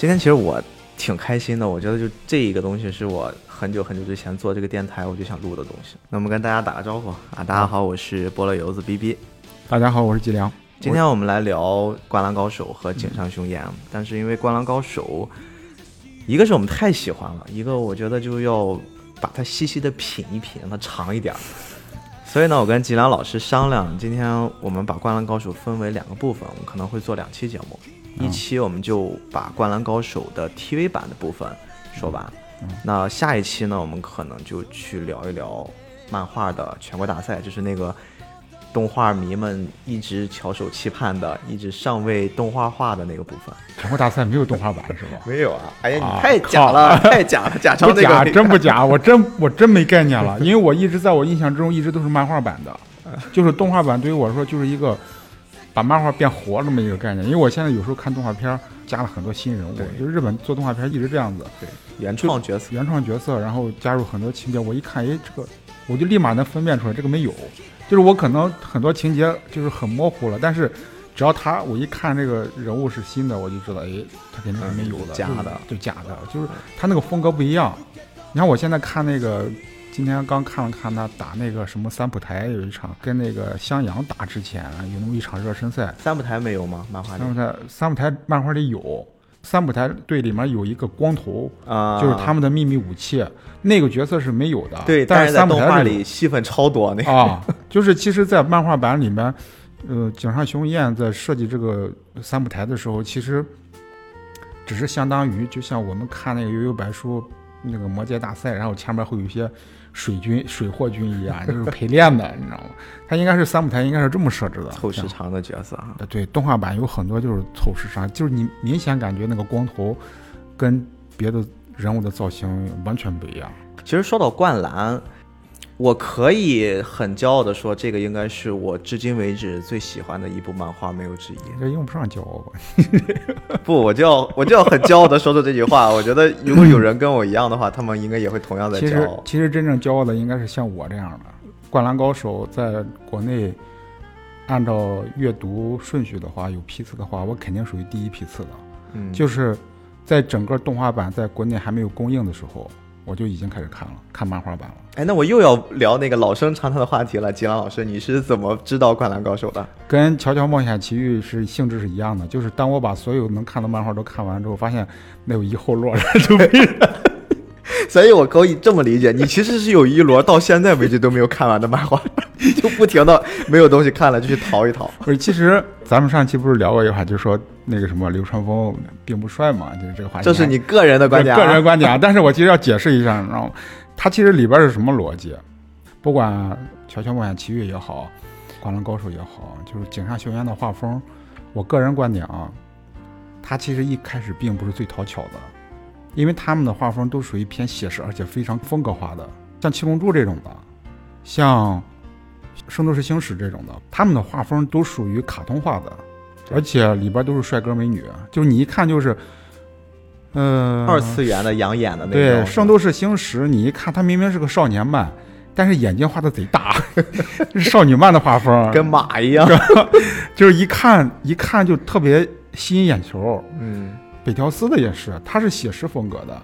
今天其实我挺开心的，我觉得就这一个东西是我很久很久之前做这个电台我就想录的东西。那我们跟大家打个招呼啊，大家好，我是菠萝油子 B B。大家好，我是吉良。今天我们来聊《灌篮高手》和《井上雄彦》，但是因为《灌篮高手》，一个是我们太喜欢了，一个我觉得就要把它细细的品一品，让它长一点。所以呢，我跟吉良老师商量，今天我们把《灌篮高手》分为两个部分，我们可能会做两期节目。一期我们就把《灌篮高手》的 TV 版的部分说完，那下一期呢，我们可能就去聊一聊漫画的全国大赛，就是那个动画迷们一直翘首期盼的、一直尚未动画化的那个部分。全国大赛没有动画版是吧？没有啊！哎呀，你太假了，太假了，假成那个真不假，我真我真没概念了，因为我一直在我印象之中一直都是漫画版的，就是动画版对于我来说就是一个。把漫画变活这么一个概念，因为我现在有时候看动画片，加了很多新人物，就是日本做动画片一直这样子，对，原创角色，原创角色，然后加入很多情节，我一看，哎，这个我就立马能分辨出来，这个没有，就是我可能很多情节就是很模糊了，但是只要他我一看这个人物是新的，我就知道，哎，他肯定是没有的，假的，就假的，就是他那个风格不一样。你看我现在看那个。今天刚看了看他打那个什么三浦台有一场跟那个襄阳打之前有那么一场热身赛，三浦台没有吗？漫画里三浦台三浦台漫画里有，三浦台队里面有一个光头啊，就是他们的秘密武器，那个角色是没有的。对，但是三浦台里戏份超多那个啊，就是其实，在漫画版里面，呃，井上雄彦在设计这个三浦台的时候，其实只是相当于就像我们看那个悠悠白书那个魔界大赛，然后前面会有一些。水军、水货军一样，就是陪练的，你知道吗？他应该是三舞台，应该是这么设置的，凑时长的角色啊。对，动画版有很多就是凑时长，就是你明显感觉那个光头跟别的人物的造型完全不一样。其实说到灌篮。我可以很骄傲的说，这个应该是我至今为止最喜欢的一部漫画，没有之一。这用不上骄傲吧？不，我就要我就要很骄傲的说出这句话。我觉得如果有人跟我一样的话，他们应该也会同样的骄傲。其实，其实真正骄傲的应该是像我这样的。《灌篮高手》在国内按照阅读顺序的话，有批次的话，我肯定属于第一批次的。嗯，就是在整个动画版在国内还没有公映的时候。我就已经开始看了，看漫画版了。哎，那我又要聊那个老生常谈的话题了。吉兰老师，你是怎么知道《灌篮高手》的？跟《乔乔冒险奇遇》是性质是一样的，就是当我把所有能看的漫画都看完之后，发现没有一后落，就没了。所以，我可以这么理解，你其实是有一摞到现在为止都没有看完的漫画，就不停的没有东西看了，就去淘一淘。不是，其实咱们上期不是聊过一句话，就说那个什么流川枫并不帅嘛，就是这个话题。这是你个人的观点，个人观点。但是我其实要解释一下，你知道吗？他其实里边是什么逻辑？不管《乔乔冒险奇遇》也好，《灌篮高手》也好，就是井上雄彦的画风，我个人观点啊，他其实一开始并不是最讨巧的。因为他们的画风都属于偏写实，而且非常风格化的，像七龙珠这种的，像圣斗士星矢这种的，他们的画风都属于卡通化的，而且里边都是帅哥美女，就是你一看就是，呃，二次元的养眼的那种。对，圣斗士星矢，你一看他明明是个少年漫，但是眼睛画的贼大，少女漫的画风，跟马一样，就是一看一看就特别吸引眼球。嗯。北条司的也是，他是写实风格的，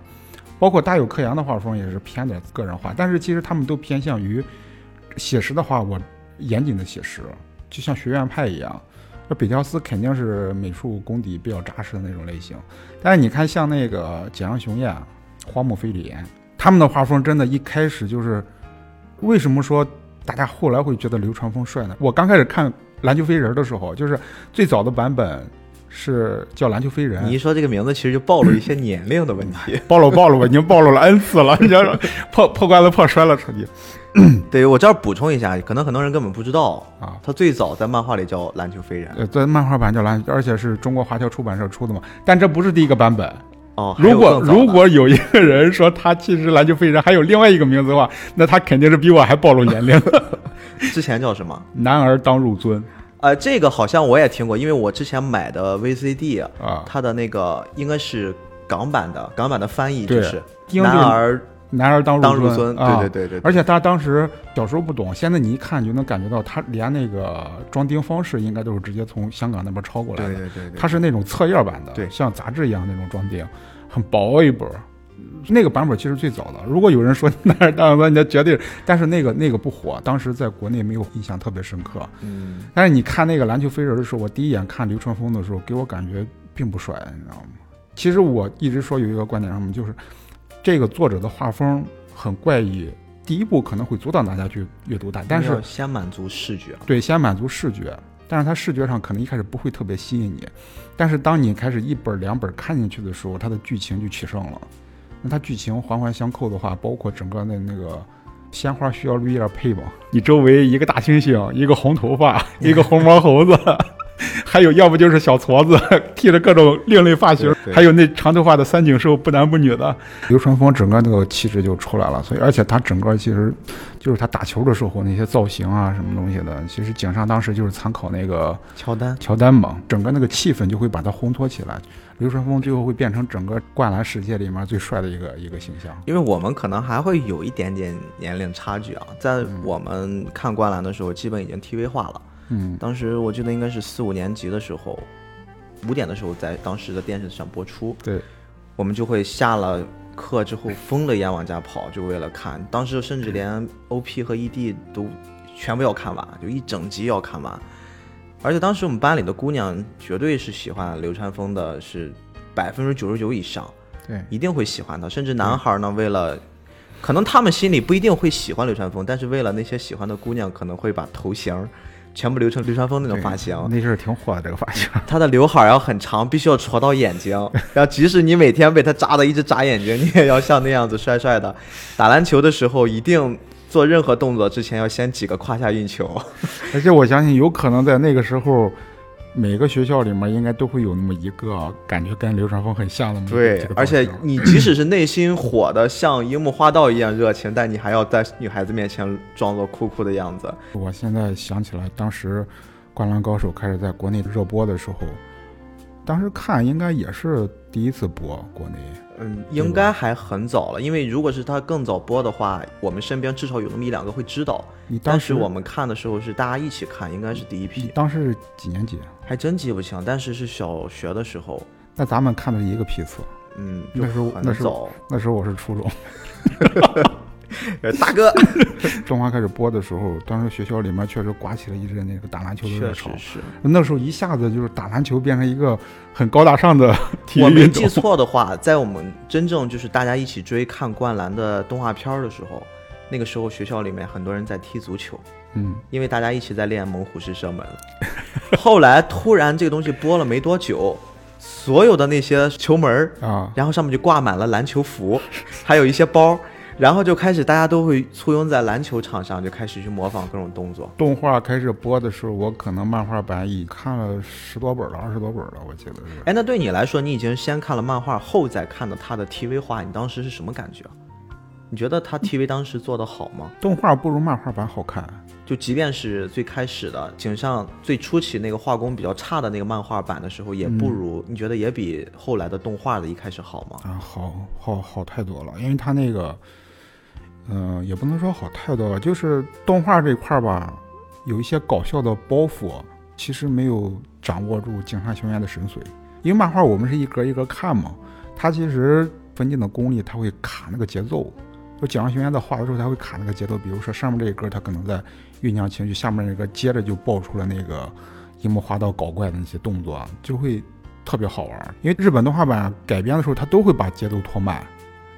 包括大有克洋的画风也是偏点个人化，但是其实他们都偏向于写实的话，我严谨的写实，就像学院派一样。那北条司肯定是美术功底比较扎实的那种类型，但是你看像那个简阳雄彦、荒木飞吕他们的画风真的一开始就是，为什么说大家后来会觉得流川枫帅呢？我刚开始看篮球飞人的时候，就是最早的版本。是叫篮球飞人。你一说这个名字，其实就暴露一些年龄的问题。暴露暴露吧，已经暴露了 n 次了。你说 破破罐子破摔了，彻底。对我这儿补充一下，可能很多人根本不知道啊，他最早在漫画里叫篮球飞人，呃，在漫画版叫篮，而且是中国华侨出版社出的嘛。但这不是第一个版本哦。如果如果有一个人说他其实篮球飞人还有另外一个名字的话，那他肯定是比我还暴露年龄。之前叫什么？男儿当入樽。呃，这个好像我也听过，因为我之前买的 VCD 啊，它的那个应该是港版的，港版的翻译就是男儿男儿当当入孙啊，对对对对，而且他当时小时候不懂，现在你一看就能感觉到，他连那个装订方式应该都是直接从香港那边抄过来的。对对对对，它是那种册页版的，对像杂志一样那种装订，很薄一本儿。那个版本其实最早的。如果有人说那是大哥，那绝对，但是那个那个不火，当时在国内没有印象特别深刻。嗯，但是你看那个篮球飞人的时候，我第一眼看流川枫的时候，给我感觉并不帅，你知道吗？其实我一直说有一个观点什么，就是这个作者的画风很怪异，第一步可能会阻挡大家去阅读它，但是先满足视觉，对，先满足视觉，但是它视觉上可能一开始不会特别吸引你，但是当你开始一本两本看进去的时候，它的剧情就起胜了。那它剧情环环相扣的话，包括整个那那个鲜花需要绿叶配吗？你周围一个大猩猩，一个红头发，一个红毛猴子。还有，要不就是小矬子剃着各种另类发型，还有那长头发的三井寿，不男不女的。流川枫整个那个气质就出来了，所以而且他整个其实就是他打球的时候那些造型啊，什么东西的，其实井上当时就是参考那个乔丹，乔丹嘛，整个那个气氛就会把它烘托起来。流川枫最后会变成整个灌篮世界里面最帅的一个一个形象。因为我们可能还会有一点点年龄差距啊，在我们看灌篮的时候，基本已经 TV 化了。嗯，当时我记得应该是四五年级的时候，五点的时候在当时的电视上播出。对，我们就会下了课之后疯了一样往家跑，就为了看。当时甚至连 OP 和 ED 都全部要看完，就一整集要看完。而且当时我们班里的姑娘绝对是喜欢流川枫的，是百分之九十九以上，对，一定会喜欢他。甚至男孩呢，为了可能他们心里不一定会喜欢流川枫，但是为了那些喜欢的姑娘，可能会把头型。全部留成流川枫那种发型，那阵儿挺火的这个发型。他的刘海要很长，必须要戳到眼睛。然后即使你每天被他扎的一直眨眼睛，你也要像那样子帅帅的。打篮球的时候，一定做任何动作之前要先几个胯下运球。而且我相信，有可能在那个时候。每个学校里面应该都会有那么一个感觉跟流川枫很像的。对，而且你 即使是内心火的像樱木花道一样热情，但你还要在女孩子面前装作酷酷的样子。我现在想起来，当时《灌篮高手》开始在国内热播的时候，当时看应该也是第一次播国内。嗯，应该还很早了，因为如果是他更早播的话，我们身边至少有那么一两个会知道。你当时我们看的时候是大家一起看，应该是第一批。当时是几年级？还真记不清，但是是小学的时候。那咱们看的是一个批次。嗯，那时候那时候，那时候我是初中。大哥，动画开始播的时候，当时学校里面确实刮起了一阵那个打篮球的热潮。是，那时候一下子就是打篮球变成一个很高大上的 体育我没记错的话，在我们真正就是大家一起追看灌篮的动画片的时候，那个时候学校里面很多人在踢足球。嗯，因为大家一起在练猛虎式射门。后来突然这个东西播了没多久，所有的那些球门啊，然后上面就挂满了篮球服，还有一些包。然后就开始，大家都会簇拥在篮球场上，就开始去模仿各种动作。动画开始播的时候，我可能漫画版已看了十多本了，二十多本了，我记得是。哎，那对你来说，你已经先看了漫画，后再看的他的 TV 化，你当时是什么感觉？你觉得他 TV 当时做的好吗？动画不如漫画版好看。就即便是最开始的井上最初期那个画工比较差的那个漫画版的时候，也不如你觉得也比后来的动画的一开始好吗？啊，好，好，好太多了，因为他那个。嗯，也不能说好太多了，就是动画这块儿吧，有一些搞笑的包袱，其实没有掌握住井上雄彦的神髓。因为漫画我们是一格一格看嘛，他其实分镜的功力，他会卡那个节奏。就井上雄彦在画的时候，他会卡那个节奏。比如说上面这一格，他可能在酝酿情绪，下面那个接着就爆出了那个樱木花道搞怪的那些动作，就会特别好玩。因为日本动画版改编的时候，他都会把节奏拖慢。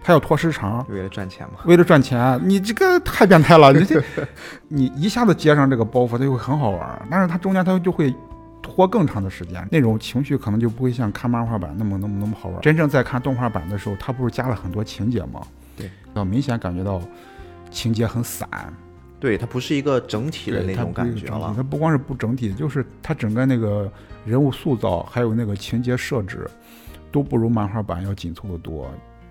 他要拖时长，为了赚钱嘛？为了赚钱，你这个太变态了！你这，你一下子接上这个包袱，它就会很好玩。但是它中间它就会拖更长的时间，那种情绪可能就不会像看漫画版那么那么那么好玩。真正在看动画版的时候，它不是加了很多情节吗？对，要明显感觉到情节很散。对，它不是一个整体的那种感觉了。它不光是不整体，就是它整个那个人物塑造，还有那个情节设置，都不如漫画版要紧凑的多。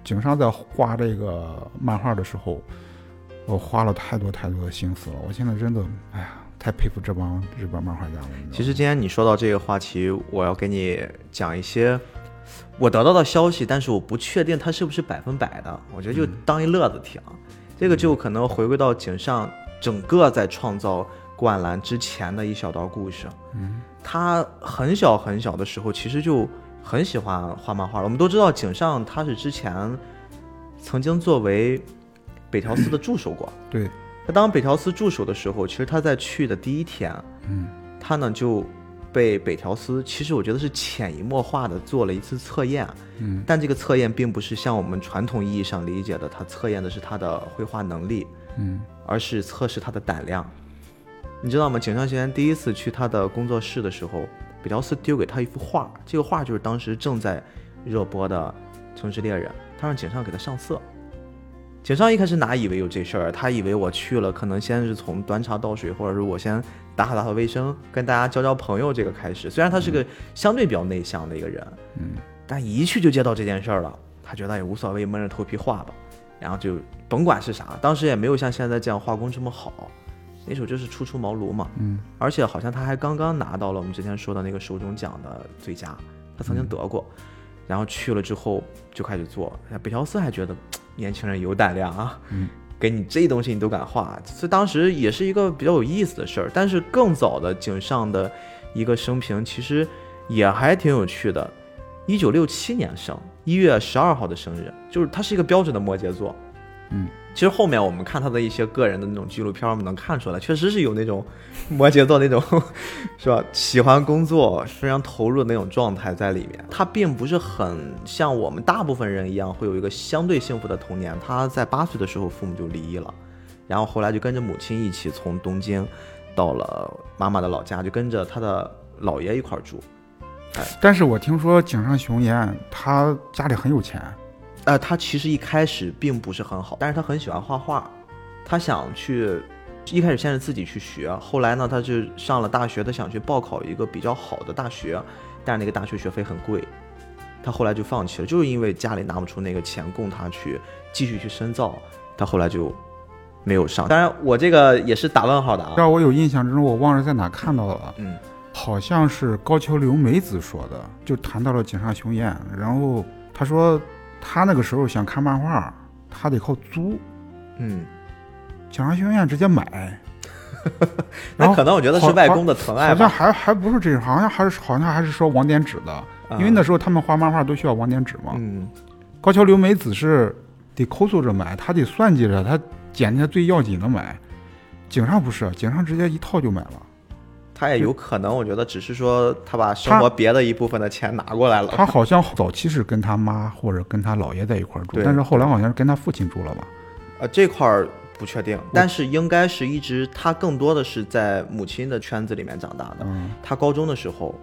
井上在画这个漫画的时候，我花了太多太多的心思了。我现在真的，哎呀，太佩服这帮日本漫画家了。其实今天你说到这个话题，我要给你讲一些我得到的消息，但是我不确定它是不是百分百的，我觉得就当一乐子听。这个就可能回归到井上整个在创造灌篮之前的一小段故事。嗯，他很小很小的时候，其实就很喜欢画漫画了。我们都知道井上他是之前曾经作为北条司的助手过。对，他当北条司助手的时候，其实他在去的第一天，嗯他呢就被北条司，其实我觉得是潜移默化的做了一次测验。嗯但这个测验并不是像我们传统意义上理解的，他测验的是他的绘画能力，嗯而是测试他的胆量。你知道吗？井上学员第一次去他的工作室的时候，北条司丢给他一幅画，这个画就是当时正在热播的《城市猎人》，他让井上给他上色。井上一开始哪以为有这事儿？他以为我去了，可能先是从端茶倒水，或者是我先打扫打扫卫生，跟大家交交朋友这个开始。虽然他是个相对比较内向的一个人，嗯但一去就接到这件事儿了，他觉得也无所谓，闷着头皮画吧，然后就甭管是啥，当时也没有像现在这样画工这么好，那首就是初出茅庐嘛，嗯。而且好像他还刚刚拿到了我们之前说的那个手冢奖的最佳，他曾经得过，然后去了之后就开始做，北条司还觉得 年轻人有胆量啊，嗯。给你这东西你都敢画，所以当时也是一个比较有意思的事儿。但是更早的井上的一个生平其实也还挺有趣的，一九六七年生，一月十二号的生日，就是他是一个标准的摩羯座。嗯，其实后面我们看他的一些个人的那种纪录片，我们能看出来，确实是有那种摩羯座那种，是吧？喜欢工作、非常投入的那种状态在里面。他并不是很像我们大部分人一样，会有一个相对幸福的童年。他在八岁的时候，父母就离异了，然后后来就跟着母亲一起从东京到了妈妈的老家，就跟着他的姥爷一块儿住。但是我听说井上雄彦他家里很有钱，呃，他其实一开始并不是很好，但是他很喜欢画画，他想去，一开始先是自己去学，后来呢，他就上了大学，他想去报考一个比较好的大学，但是那个大学学费很贵，他后来就放弃了，就是因为家里拿不出那个钱供他去继续去深造，他后来就没有上。当然，我这个也是打问号的啊，让我有印象之中，我忘了在哪看到了，嗯好像是高桥留美子说的，就谈到了井上雄彦，然后他说他那个时候想看漫画，他得靠租，嗯，井上雄彦直接买，那可能我觉得是外公的疼爱好像，还还不是这样，好像还是好像还是说网点纸的，因为那时候他们画漫画都需要网点纸嘛。嗯高桥留美子是得抠搜着买，他得算计着，他捡那些最要紧的买。井上不是，井上直接一套就买了。他也有可能，我觉得只是说他把生活别的一部分的钱拿过来了。他好像早期是跟他妈或者跟他姥爷在一块儿住，但是后来好像是跟他父亲住了吧？呃，这块儿不确定，但是应该是一直他更多的是在母亲的圈子里面长大的。嗯，他高中的时候，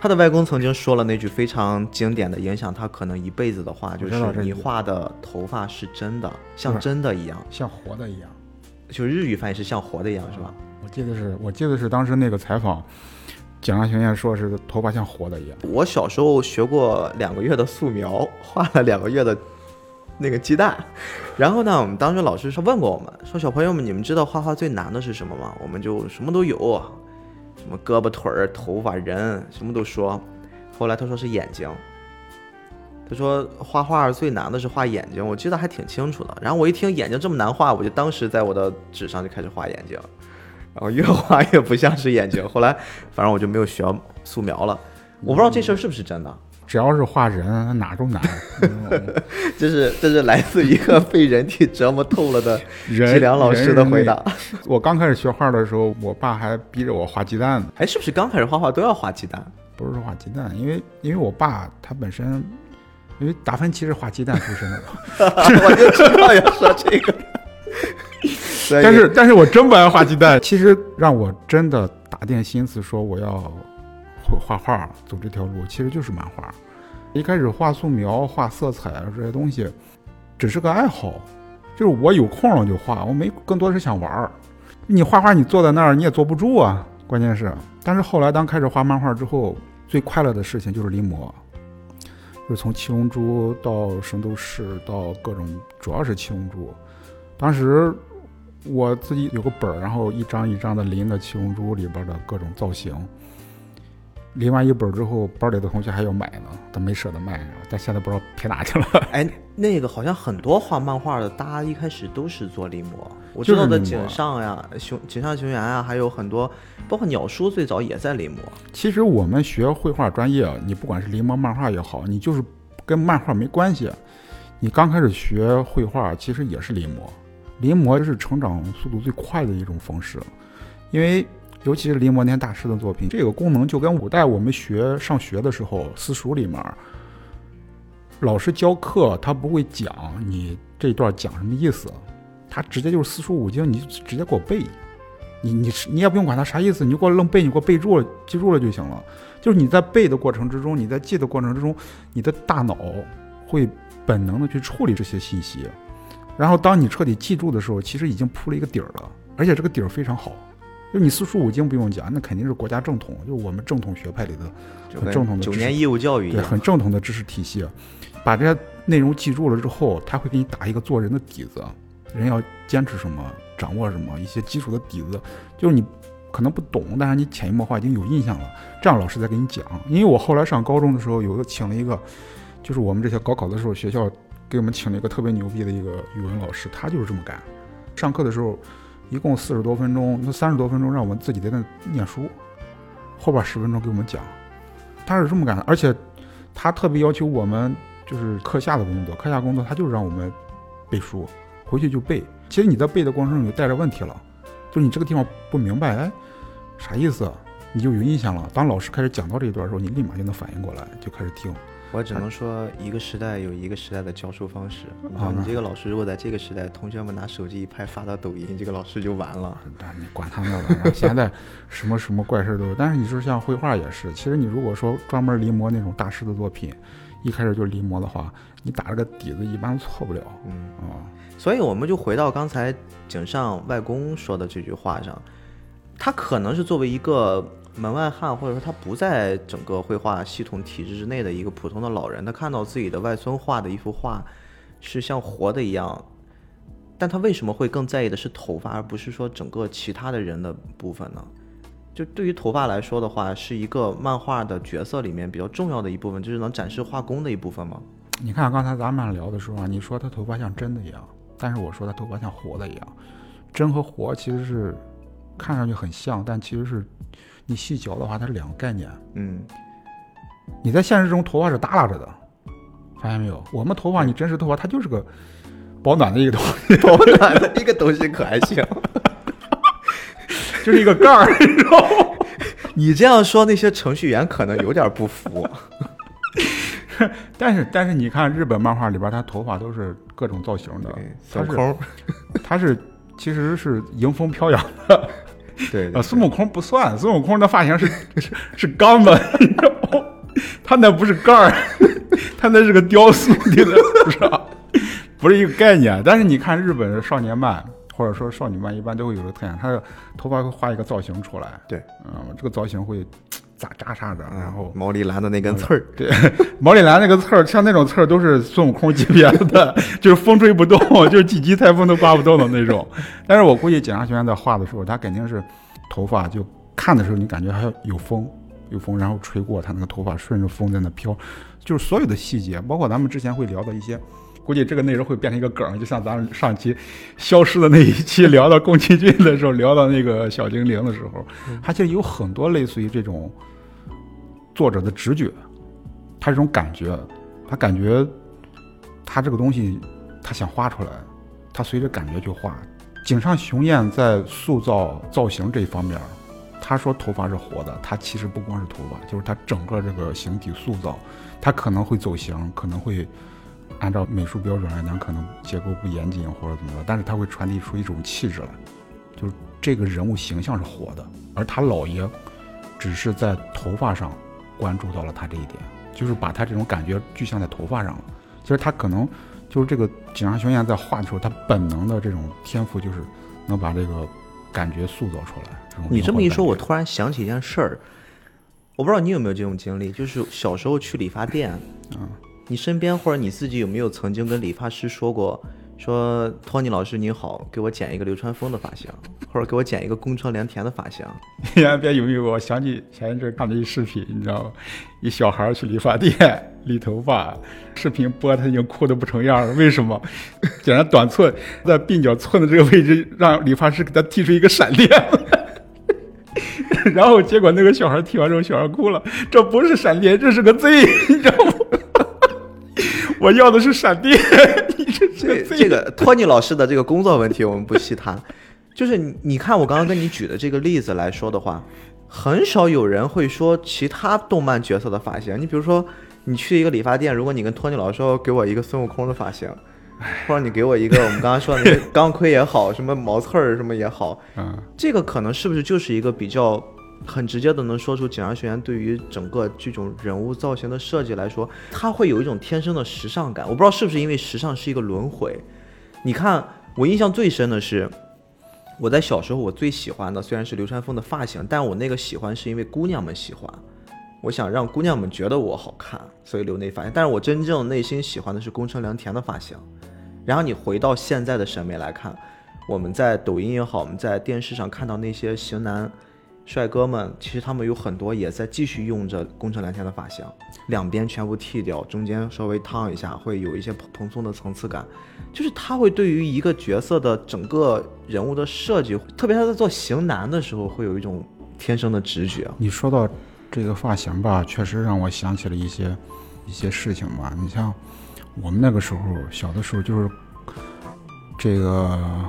他的外公曾经说了那句非常经典的、影响他可能一辈子的话，就是你画的头发是真的，像真的一样。像活的一样。就日语翻译是像活的一样，是吧？我记得是，我记得是当时那个采访，井上雄彦说是头发像活的一样。我小时候学过两个月的素描，画了两个月的那个鸡蛋。然后呢，我们当时老师是问过我们，说小朋友们，你们知道画画最难的是什么吗？我们就什么都有，什么胳膊腿儿、头发、人，什么都说。后来他说是眼睛，他说画画最难的是画眼睛，我记得还挺清楚的。然后我一听眼睛这么难画，我就当时在我的纸上就开始画眼睛，然后越画越不像是眼睛。后来反正我就没有学素描了。我不知道这事儿是不是真的，只要是画人，哪都难。嗯这是这是来自一个被人体折磨透了的人季良老师的回答。我刚开始学画的时候，我爸还逼着我画鸡蛋呢，哎，是不是刚开始画画都要画鸡蛋？不是画鸡蛋，因为因为我爸他本身，因为达芬奇是画鸡蛋出身的，我就知道要说这个。但是但是我真不爱画鸡蛋。其实让我真的打定心思说我要会画画，走这条路，其实就是漫画。一开始画素描、画色彩啊这些东西，只是个爱好，就是我有空了就画，我没更多是想玩儿。你画画，你坐在那儿你也坐不住啊，关键是。但是后来当开始画漫画之后，最快乐的事情就是临摹，就是从七龙珠到圣斗士到各种，主要是七龙珠。当时我自己有个本儿，然后一张一张的临的七龙珠里边的各种造型，临完一本之后，班里的同学还要买呢，但没舍得卖，但现在不知道撇哪去了。哎，那个好像很多画漫画的，大家一开始都是做临摹。我知道的井上呀、熊井上雄彦啊，还有很多，包括鸟叔最早也在临摹。其实我们学绘画专业，你不管是临摹漫画也好，你就是跟漫画没关系。你刚开始学绘画，其实也是临摹。临摹是成长速度最快的一种方式，因为尤其是临摹那些大师的作品，这个功能就跟古代我们学上学的时候，私塾里面老师教课，他不会讲你这段讲什么意思，他直接就是四书五经，你直接给我背。你你你也不用管他啥意思，你就给我愣背，你给我背住了，记住了就行了。就是你在背的过程之中，你在记的过程之中，你的大脑会本能的去处理这些信息，然后当你彻底记住的时候，其实已经铺了一个底儿了，而且这个底儿非常好。就你四书五经不用讲，那肯定是国家正统，就是我们正统学派里的很正统的九年义务教育对。很正统的知识体系。把这些内容记住了之后，他会给你打一个做人的底子，人要坚持什么，掌握什么，一些基础的底子，就是你可能不懂，但是你潜移默化已经有印象了。这样老师再给你讲。因为我后来上高中的时候，有个请了一个，就是我们这些高考的时候，学校给我们请了一个特别牛逼的一个语文老师，他就是这么干。上课的时候，一共四十多分钟，那三十多分钟让我们自己在那念书，后边十分钟给我们讲。他是这么干的，而且他特别要求我们就是课下的工作，课下工作他就是让我们背书，回去就背。其实你在背的过程中就带着问题了，就是你这个地方不明白，哎，啥意思？你就有印象了。当老师开始讲到这一段的时候，你立马就能反应过来，就开始听。我只能说，一个时代有一个时代的教书方式。你啊你这个老师如果在这个时代，同学们拿手机一拍发到抖音，这个老师就完了。但你管他呢现在什么什么怪事儿都有。但是你说像绘画也是，其实你如果说专门临摹那种大师的作品，一开始就临摹的话，你打了个底子一般错不了嗯，啊。所以我们就回到刚才井上外公说的这句话上，他可能是作为一个门外汉，或者说他不在整个绘画系统体制之内的一个普通的老人，他看到自己的外孙画的一幅画是像活的一样，但他为什么会更在意的是头发，而不是说整个其他的人的部分呢？就对于头发来说的话，是一个漫画的角色里面比较重要的一部分，就是能展示画工的一部分吗？你看刚才咱们俩聊的时候啊，你说他头发像真的一样，但是我说他头发像活的一样。真和活其实是看上去很像，但其实是你细嚼的话，它是两个概念。嗯，你在现实中头发是耷拉着的，发现没有？我们头发，你真实头发它就是个保暖的一个东西，保暖的一个东西可还行。就是一个盖儿，你知道吗？你这样说，那些程序员可能有点不服。但是但是你看日本漫画里边，他头发都是各种造型的，他是孙悟空，他是其实是迎风飘扬 对啊，孙悟空不算，孙悟空的发型是是是钢的，你知道吗？他那不是盖儿，他那是个雕塑的，不是吧？不是一个概念。但是你看日本的少年漫或者说少女漫，一般都会有个特点，他的头发会画一个造型出来，对，嗯，这个造型会扎扎啥的，然后毛利兰的那根刺儿，对，毛利兰那个刺儿，像那种刺儿都是孙悟空级别的，就是风吹不动，就是几级台风都刮不动的那种。但是我估计警察学院在画的时候，他肯定是头发就看的时候，你感觉还有有风，有风，然后吹过他那个头发顺着风在那飘，就是所有的细节，包括咱们之前会聊的一些。估计这个内容会变成一个梗，就像咱们上期消失的那一期 聊到宫崎骏的时候，聊到那个小精灵的时候，它其实有很多类似于这种作者的直觉，他这种感觉，他感觉他这个东西他想画出来，他随着感觉去画。井上雄彦在塑造造型这一方面，他说头发是活的，他其实不光是头发，就是他整个这个形体塑造，他可能会走形，可能会按照美术标准来讲，可能结构不严谨或者怎么着，但是他会传递出一种气质来，就是这个人物形象是活的，而他姥爷只是在头发上关注到了他这一点，就是把他这种感觉具象在头发上了。其实他可能就是这个井上雄彦在画的时候，他本能的这种天赋就是能把这个感觉塑造出来。这种你这么一说，我突然想起一件事儿，我不知道你有没有这种经历，就是小时候去理发店，嗯你身边或者你自己有没有曾经跟理发师说过，说托尼老师你好，给我剪一个流川枫的发型，或者给我剪一个宫城良田的发型。别别犹豫，我想起前一阵看了一视频，你知道吗？一小孩去理发店理头发，视频播他已经哭得不成样了。为什么？剪了短寸，在鬓角寸的这个位置，让理发师给他剃出一个闪电。然后结果那个小孩剃完之后，小孩哭了，这不是闪电，这是个 Z，你知道吗？我要的是闪电，你这个这。这个托尼老师的这个工作问题我们不细谈，就是你你看我刚刚跟你举的这个例子来说的话，很少有人会说其他动漫角色的发型。你比如说，你去一个理发店，如果你跟托尼老师说给我一个孙悟空的发型，或者你给我一个我们刚刚说的那个 钢盔也好，什么毛刺儿什么也好，嗯，这个可能是不是就是一个比较很直接的能说出井上学院对于整个这种人物造型的设计来说，它会有一种天生的时尚感。我不知道是不是因为时尚是一个轮回。你看，我印象最深的是，我在小时候我最喜欢的虽然是流川枫的发型，但我那个喜欢是因为姑娘们喜欢。我想让姑娘们觉得我好看，所以留那发型。但是我真正内心喜欢的是宫城良田的发型。然后你回到现在的审美来看，我们在抖音也好，我们在电视上看到那些型男帅哥们，其实他们有很多也在继续用着工程蓝天的发型，两边全部剃掉，中间稍微烫一下，会有一些蓬蓬松的层次感。就是他会对于一个角色的整个人物的设计，特别他在做型男的时候，会有一种天生的直觉。你说到这个发型吧，确实让我想起了一些一些事情吧。你像我们那个时候小的时候，就是这个《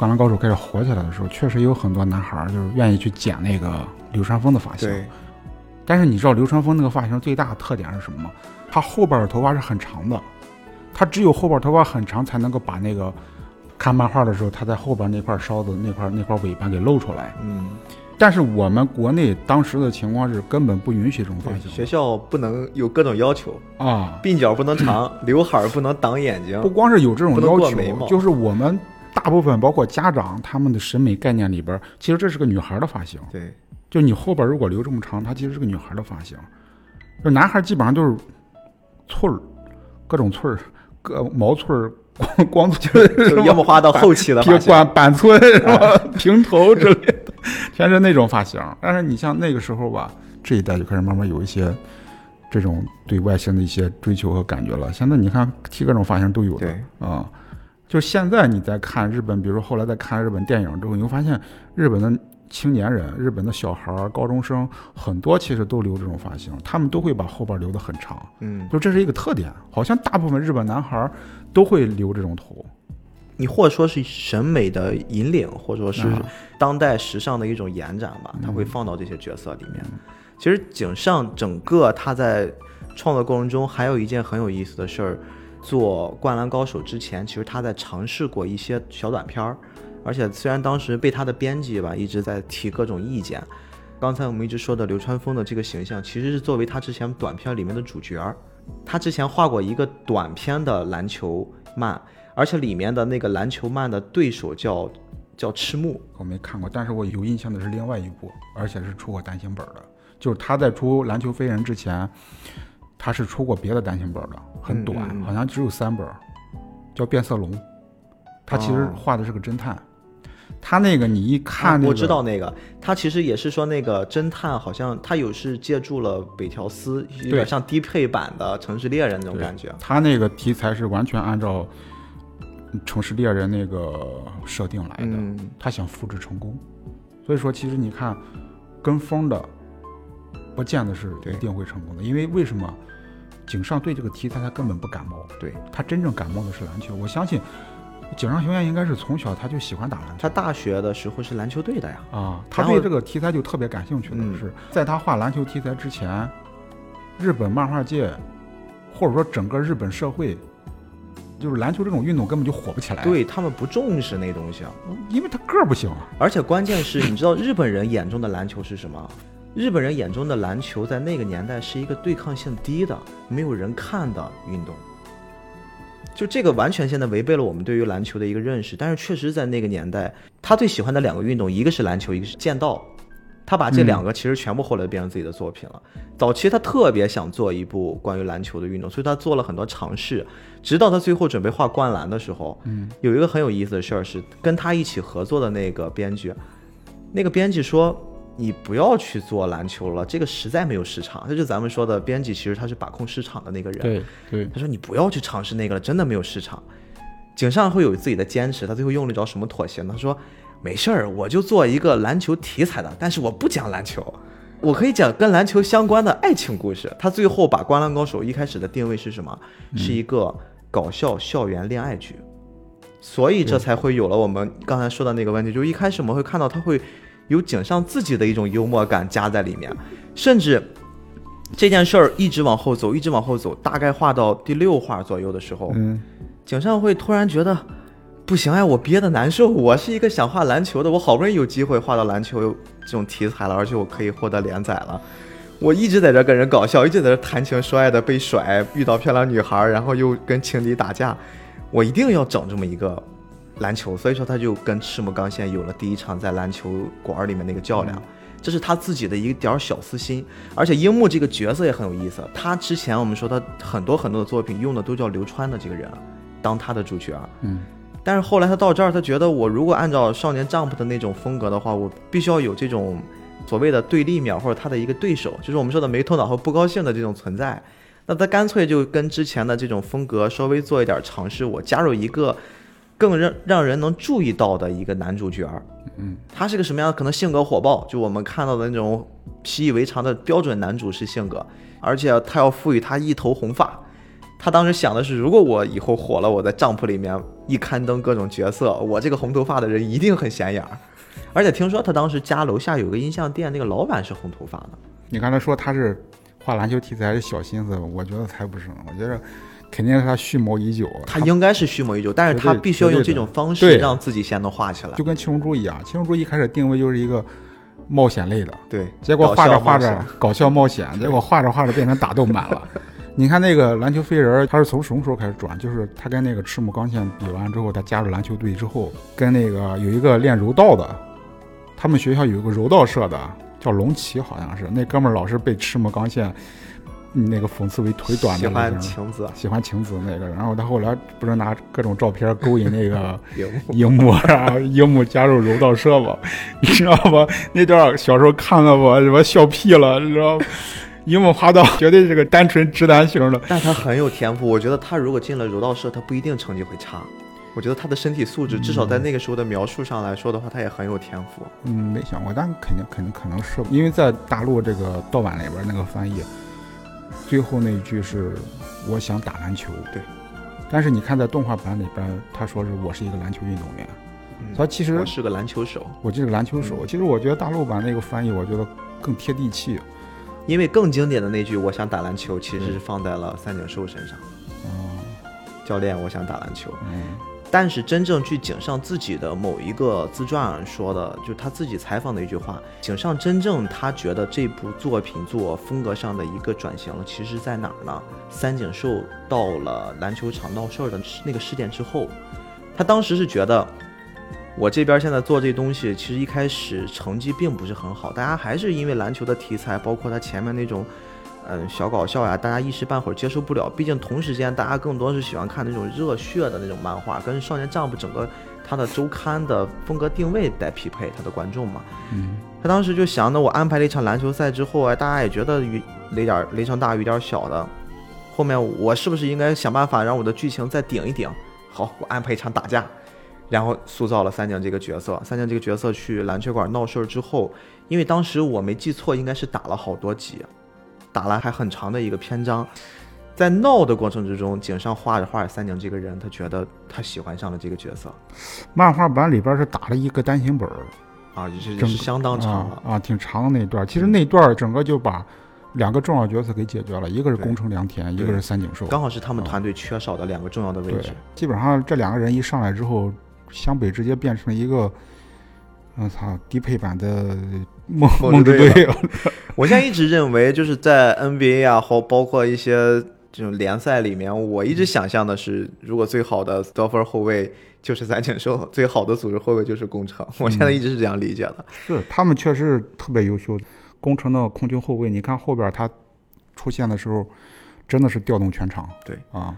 灌篮高手》开始火起来的时候，确实有很多男孩儿就是愿意去剪那个流川枫的发型。对，但是你知道流川枫那个发型最大的特点是什么吗？他后边的头发是很长的，他只有后边头发很长才能够把那个看漫画的时候他在后边那块烧的那块那块尾巴给露出来。嗯，但是我们国内当时的情况是根本不允许这种发，型学校不能有各种要求，啊，鬓角不能长，刘海儿不能挡眼睛不。光是有这种要求就是我们大部分包括家长他们的审美概念里边，其实这是个女孩的发型。对，就你后边如果留这么长，它其实是个女孩的发型。就男孩基本上都是寸儿，各种寸儿，各毛寸儿，光光 就是就樱木花道后期的发型。平管板寸是吧？平头之类的，全是那种发型。但是你像那个时候吧，这一代就开始慢慢有一些这种对外形的一些追求和感觉了。现在你看剃各种发型都有的对啊。就现在你在看日本，比如说后来在看日本电影之后，你会发现日本的青年人、日本的小孩儿、高中生很多其实都留这种发型，他们都会把后边留得很长。嗯，就这是一个特点，好像大部分日本男孩儿都会留这种头。你或者说是审美的引领，或者说是啊当代时尚的一种延展吧，它会放到这些角色里面。其实井上整个他在创作过程中还有一件很有意思的事儿，做《灌篮高手》之前，其实他在尝试过一些小短片儿，而且虽然当时被他的编辑吧一直在提各种意见。刚才我们一直说的流川枫的这个形象，其实是作为他之前短片里面的主角。他之前画过一个短片的篮球漫，而且里面的那个篮球漫的对手叫叫赤木。我没看过，但是我有印象的是另外一部，而且是出过单行本的，就是他在出《篮球飞人》之前，他是出过别的单行本的，很短，嗯嗯嗯好像只有三本，叫《变色龙》。他其实哦画的是个侦探，他那个你一看、那个啊我知道那个，他其实也是说那个侦探，好像他有是借助了北条司，有点像低配版的《城市猎人》那种感觉。他那个题材是完全按照《城市猎人》那个设定来的，嗯，他想复制成功。所以说，其实你看跟风的，不见得是一定会成功的，因为为什么？井上对这个题材他根本不感冒，对他真正感冒的是篮球。我相信井上雄彦应该是从小他就喜欢打篮球他大学的时候是篮球队的呀。啊，他对这个题材就特别感兴趣的嗯是，在他画篮球题材之前，日本漫画界或者说整个日本社会，就是篮球这种运动根本就火不起来，，对他们不重视那东西啊，因为他个儿不行啊。而且关键是，你知道日本人眼中的篮球是什么？日本人眼中的篮球在那个年代是一个对抗性低的、没有人看的运动。就这个完全现在违背了我们对于篮球的一个认识，但是确实在那个年代，他最喜欢的两个运动，一个是篮球，一个是剑道。他把这两个其实全部后来变成自己的作品了。早期他特别想做一部关于篮球的运动，所以他做了很多尝试，直到他最后准备画灌篮的时候，嗯，有一个很有意思的事儿是跟他一起合作的那个编剧，那个编辑说。你不要去做篮球了，这个实在没有市场。这就咱们说的编辑，其实他是把控市场的那个人。对对，他说你不要去尝试那个了，真的没有市场。井上会有自己的坚持，他最后用了一招什么妥协呢？他说没事儿，我就做一个篮球题材的，但是我不讲篮球，我可以讲跟篮球相关的爱情故事。他最后把《灌篮高手》一开始的定位是什么？是一个搞笑校园恋爱剧，所以这才会有了我们刚才说的那个问题，就是一开始我们会看到他会。有井上自己的一种幽默感加在里面，甚至这件事儿一直往后走，一直往后走，大概画到第六画左右的时候，嗯，井上会突然觉得不行哎，我憋得难受。我是一个想画篮球的，我好不容易有机会画到篮球这种题材了，而且我可以获得连载了。我一直在这跟人搞笑，一直在这谈情说爱的被甩，遇到漂亮女孩，然后又跟情敌打架，我一定要整这么一个。篮球，所以说他就跟赤木刚宪有了第一场在篮球馆里面那个较量，这是他自己的一点小私心。而且樱木这个角色也很有意思，他之前我们说他很多很多的作品用的都叫流川的这个人当他的主角，嗯，但是后来他到这儿，他觉得我如果按照少年 Jump 的那种风格的话，我必须要有这种所谓的对立面或者他的一个对手，就是我们说的没头脑和不高兴的这种存在。那他干脆就跟之前的这种风格稍微做一点尝试，我加入一个。更让让人能注意到的一个男主角，嗯，他是个什么样？可能性格火爆，就我们看到的那种习以为常的标准男主式性格，而且他要赋予他一头红发。他当时想的是，如果我以后火了，我在帐篷里面一刊登各种角色，我这个红头发的人一定很显眼儿。而且听说他当时家楼下有个音像店，那个老板是红头发的。你刚才说他是画篮球题材的小心思，我觉得才不是呢。我觉得。肯定是他蓄谋已久，他应该是蓄谋已久，但是他必须要用这种方式让自己先能画起来，就跟七龙珠一样，七龙珠一开始定位就是一个冒险类的，对，结果画着画着搞笑冒险，结果画着画着变成打斗版了。你看那个篮球飞人，他是从什么时候开始转？就是他跟那个赤木刚宪比完之后，他加入篮球队之后，跟那个有一个练柔道的，他们学校有一个柔道社的，叫龙骑，好像是那哥们儿老是被赤木刚宪。那个讽刺为腿短的，喜欢晴子，喜欢晴子那个，然后他后来不是拿各种照片勾引那个 樱木，然后樱木加入柔道社嘛，你知道吧？那段小时候看了我什么笑屁了，你知道？樱木花道绝对是个单纯直男型的，但他很有天赋。我觉得他如果进了柔道社，他不一定成绩会差。我觉得他的身体素质，至少在那个时候的描述上来说的话，他也很有天赋。嗯，没想过，但肯定肯定可能是，因为在大陆这个盗版里边那个翻译。最后那一句是“我想打篮球”，对。但是你看在动画版里边，他说是我是一个篮球运动员，他其实我是个篮球手，我就是个篮球手。其实我觉得大陆版那个翻译，我觉得更贴地气，因为更经典的那句“我想打篮球”其实是放在了三井寿身上。哦，教练，我想打篮球。嗯。但是真正据井上自己的某一个自传说的，就他自己采访的一句话，井上真正他觉得这部作品做风格上的一个转型，其实在哪儿呢？三井寿到了篮球场闹事儿的那个事件之后，他当时是觉得，我这边现在做这东西，其实一开始成绩并不是很好，大家还是因为篮球的题材，包括他前面那种。嗯，小搞笑呀，大家一时半会儿接受不了。毕竟同时间，大家更多是喜欢看那种热血的那种漫画，跟少年 Jump 整个他的周刊的风格定位在匹配，他的观众嘛。嗯，他当时就想着，我安排了一场篮球赛之后，哎，大家也觉得雨雷点雷声大雨点小的，后面我是不是应该想办法让我的剧情再顶一顶？好，我安排一场打架，然后塑造了三井这个角色。三井这个角色去篮球馆闹事儿之后，因为当时我没记错，应该是打了好多集。打了还很长的一个篇章，在闹的过程之中，井上画着画着三井这个人，他觉得他喜欢上了这个角色。漫画版里边是打了一个单行本儿啊，也是相当长了啊，挺长的那段。其实那段整个就把两个重要角色给解决了，一个是宫城良田，一个是三井寿，刚好是他们团队缺少的两个重要的位置。基本上这两个人一上来之后，湘北直接变成了一个。我操，低配版的 梦梦之队。我现在一直认为，就是在 NBA 啊，或包括一些这种联赛里面，我一直想象的是，如果最好的得分后卫就是三井寿，最好的组织后卫就是宫城。我现在一直是这样理解的。是他们确实特别优秀。宫城的控球后卫，你看后边他出现的时候，真的是调动全场。对啊，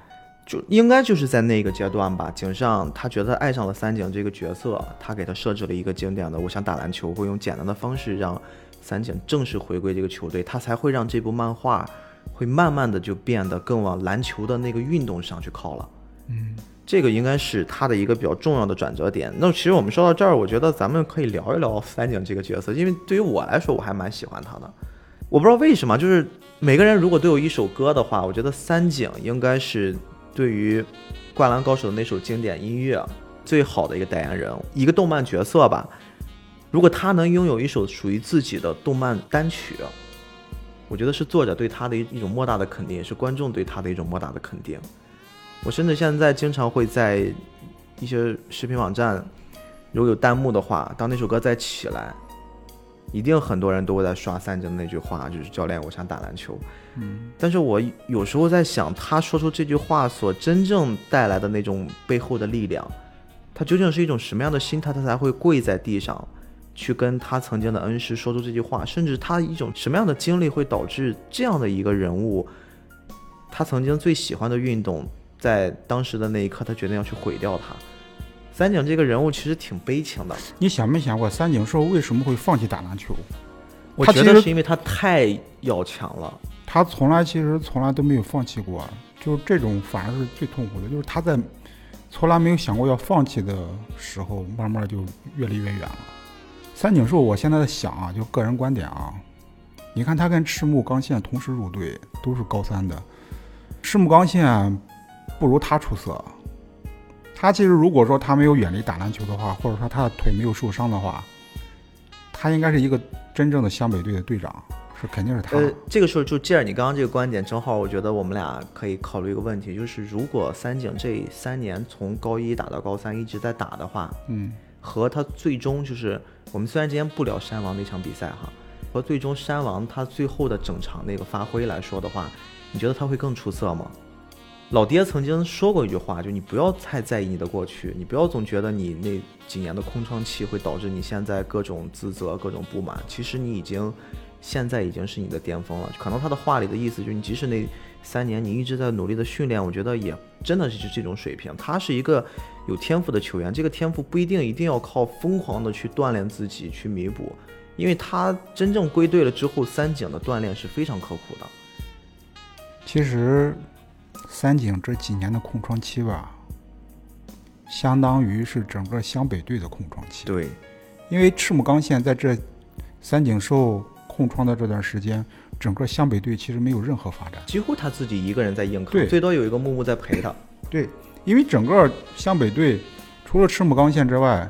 就应该就是在那个阶段吧。井上他觉得爱上了三井这个角色，他给他设置了一个经典的，我想打篮球，会用简单的方式让三井正式回归这个球队，他才会让这部漫画会慢慢的就变得更往篮球的那个运动上去靠了。嗯，这个应该是他的一个比较重要的转折点。那其实我们说到这儿，我觉得咱们可以聊一聊三井这个角色，因为对于我来说，我还蛮喜欢他的。我不知道为什么，就是每个人如果都有一首歌的话，我觉得三井应该是对于《灌篮高手》的那首经典音乐最好的一个代言人。一个动漫角色吧，如果他能拥有一首属于自己的动漫单曲，我觉得是作者对他的一一种莫大的肯定，也是观众对他的一种莫大的肯定。我甚至现在经常会在一些视频网站，如果有弹幕的话，当那首歌再起来，一定很多人都会在刷三井那句话，就是“教练，我想打篮球”。嗯，但是我有时候在想，他说出这句话所真正带来的那种背后的力量，他究竟是一种什么样的心态，他才会跪在地上，去跟他曾经的恩师说出这句话，甚至他一种什么样的经历会导致这样的一个人物，他曾经最喜欢的运动，在当时的那一刻，他决定要去毁掉它。三井这个人物其实挺悲情的，你想没想过三井寿为什么会放弃打篮球？我觉得是因为他太要强了。他从来其实从来都没有放弃过，就是这种反而是最痛苦的，就是他在从来没有想过要放弃的时候，慢慢就越离越远了。三井寿，我现在在想啊，就个人观点啊，你看他跟赤木刚宪同时入队，都是高三的，赤木刚宪不如他出色。他其实如果说他没有远离打篮球的话，或者说他的腿没有受伤的话，他应该是一个真正的湘北队的队长，是肯定是他。呃，这个时候就借着你刚刚这个观点，正好我觉得我们俩可以考虑一个问题，就是如果三井这三年从高一打到高三一直在打的话，嗯，和他最终就是我们虽然今天不聊山王那场比赛哈，和最终山王他最后的整场那个发挥来说的话，你觉得他会更出色吗？老爹曾经说过一句话，就你不要太在意你的过去，你不要总觉得你那几年的空窗期会导致你现在各种自责、各种不满。其实你已经现在已经是你的巅峰了。可能他的话里的意思就是，你即使那三年你一直在努力的训练，我觉得也真的是这种水平。他是一个有天赋的球员，这个天赋不一定一定要靠疯狂的去锻炼自己去弥补，因为他真正归队了之后，三井的锻炼是非常刻苦的。其实三井这几年的空窗期吧，相当于是整个湘北队的空窗期。对，因为赤木刚宪在这三井寿空窗的这段时间，整个湘北队其实没有任何发展。几乎他自己一个人在硬扛，对最多有一个木木在陪他。对，因为整个湘北队除了赤木刚宪之外，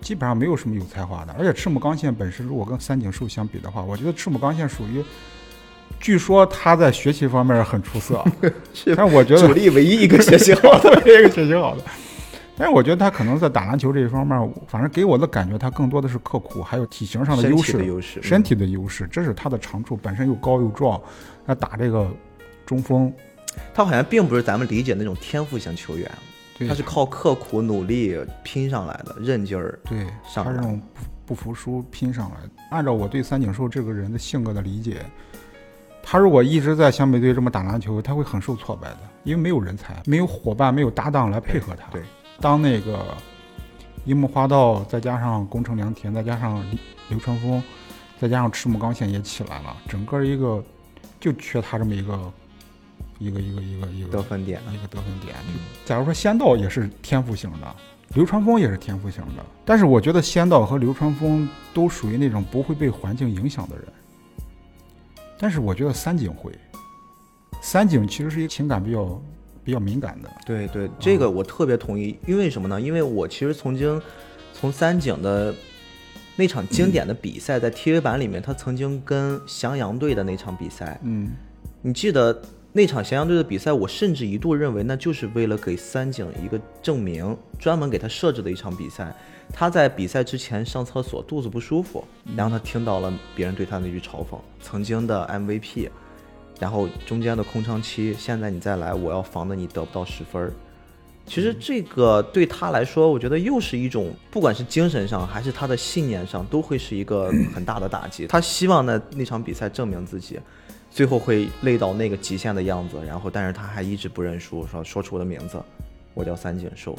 基本上没有什么有才华的。而且赤木刚宪本身如果跟三井寿相比的话，我觉得赤木刚宪属于，据说他在学习方面很出色，但我觉得主力唯一一个学习好的。一个学习好的。但是我觉得他可能在打篮球这一方面，反正给我的感觉，他更多的是刻苦，还有体型上的身体优势，的优势，身体的优势，这是他的长处。本身又高又壮，他打这个中锋，他好像并不是咱们理解那种天赋型球员，他是靠刻苦努力拼上来的，韧劲儿。对上来他这种不不服输拼上来。按照我对三井寿这个人的性格的理解，他如果一直在湘北队这么打篮球，他会很受挫败的，因为没有人才，没有伙伴，没有搭档来配合他。对，当那个樱木花道再加上宫城良田，再加上流川枫，再加上赤木刚宪也起来了，整个一个就缺他这么一个一个一个一个一个得分点，一个得分点。假如说仙道也是天赋型的，流川枫也是天赋型的，但是我觉得仙道和流川枫都属于那种不会被环境影响的人。但是我觉得三井会，三井其实是一个情感比较比较敏感的。对对，这个我特别同意。因为什么呢？因为我其实曾经从三井的那场经典的比赛，在 TV 版里面，他曾经跟翔阳队的那场比赛，嗯，你记得那场翔阳队的比赛，我甚至一度认为那就是为了给三井一个证明，专门给他设置的一场比赛。他在比赛之前上厕所，肚子不舒服，然后他听到了别人对他那句嘲讽，曾经的 MVP，然后中间的空窗期，现在你再来，我要防的你得不到十分儿。其实这个对他来说，我觉得又是一种，不管是精神上还是他的信念上，都会是一个 很大的打击。他希望呢那场比赛证明自己，最后会累到那个极限的样子，然后但是他还一直不认输，说说出我的名字，我叫三井寿。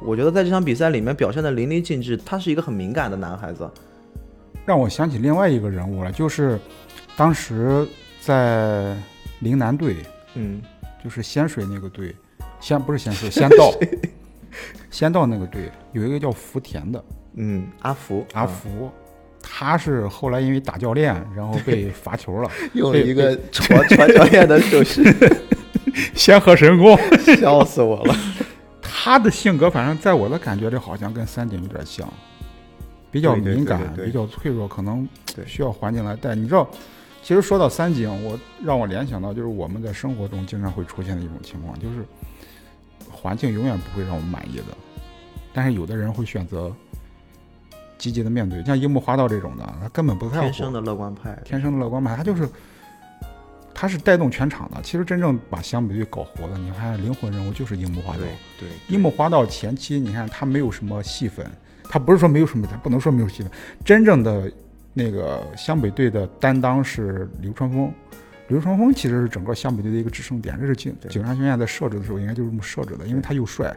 我觉得在这场比赛里面表现的淋漓尽致，他是一个很敏感的男孩子。让我想起另外一个人物了，就是当时在陵南队，嗯，就是仙水那个队，仙不是仙水，仙道，仙道那个队有一个叫福田的嗯，阿福，阿福，他是后来因为打教练，然后被罚球了，用了一个传传教练的手势，仙鹤神功。笑死我了。他的性格，反正在我的感觉里，好像跟三井有点像，比较敏感，对对对比较脆弱，可能需要环境来带。你知道，其实说到三井，我让我联想到就是我们在生活中经常会出现的一种情况，就是环境永远不会让我们满意的，但是有的人会选择积极的面对，像樱木花道这种的，他根本不在乎，天生的乐观派，天生的乐观派，他就是他是带动全场的。其实真正把湘北队搞活的，你看灵魂人物就是樱木花道。对对，樱木花道前期，你看他没有什么戏份，他不是说没有什么，他不能说没有戏份。真正的那个湘北队的担当是流川枫，流川枫其实是整个湘北队的一个制胜点，这是警警察学院在设置的时候应该就是这么设置的，因为他又帅，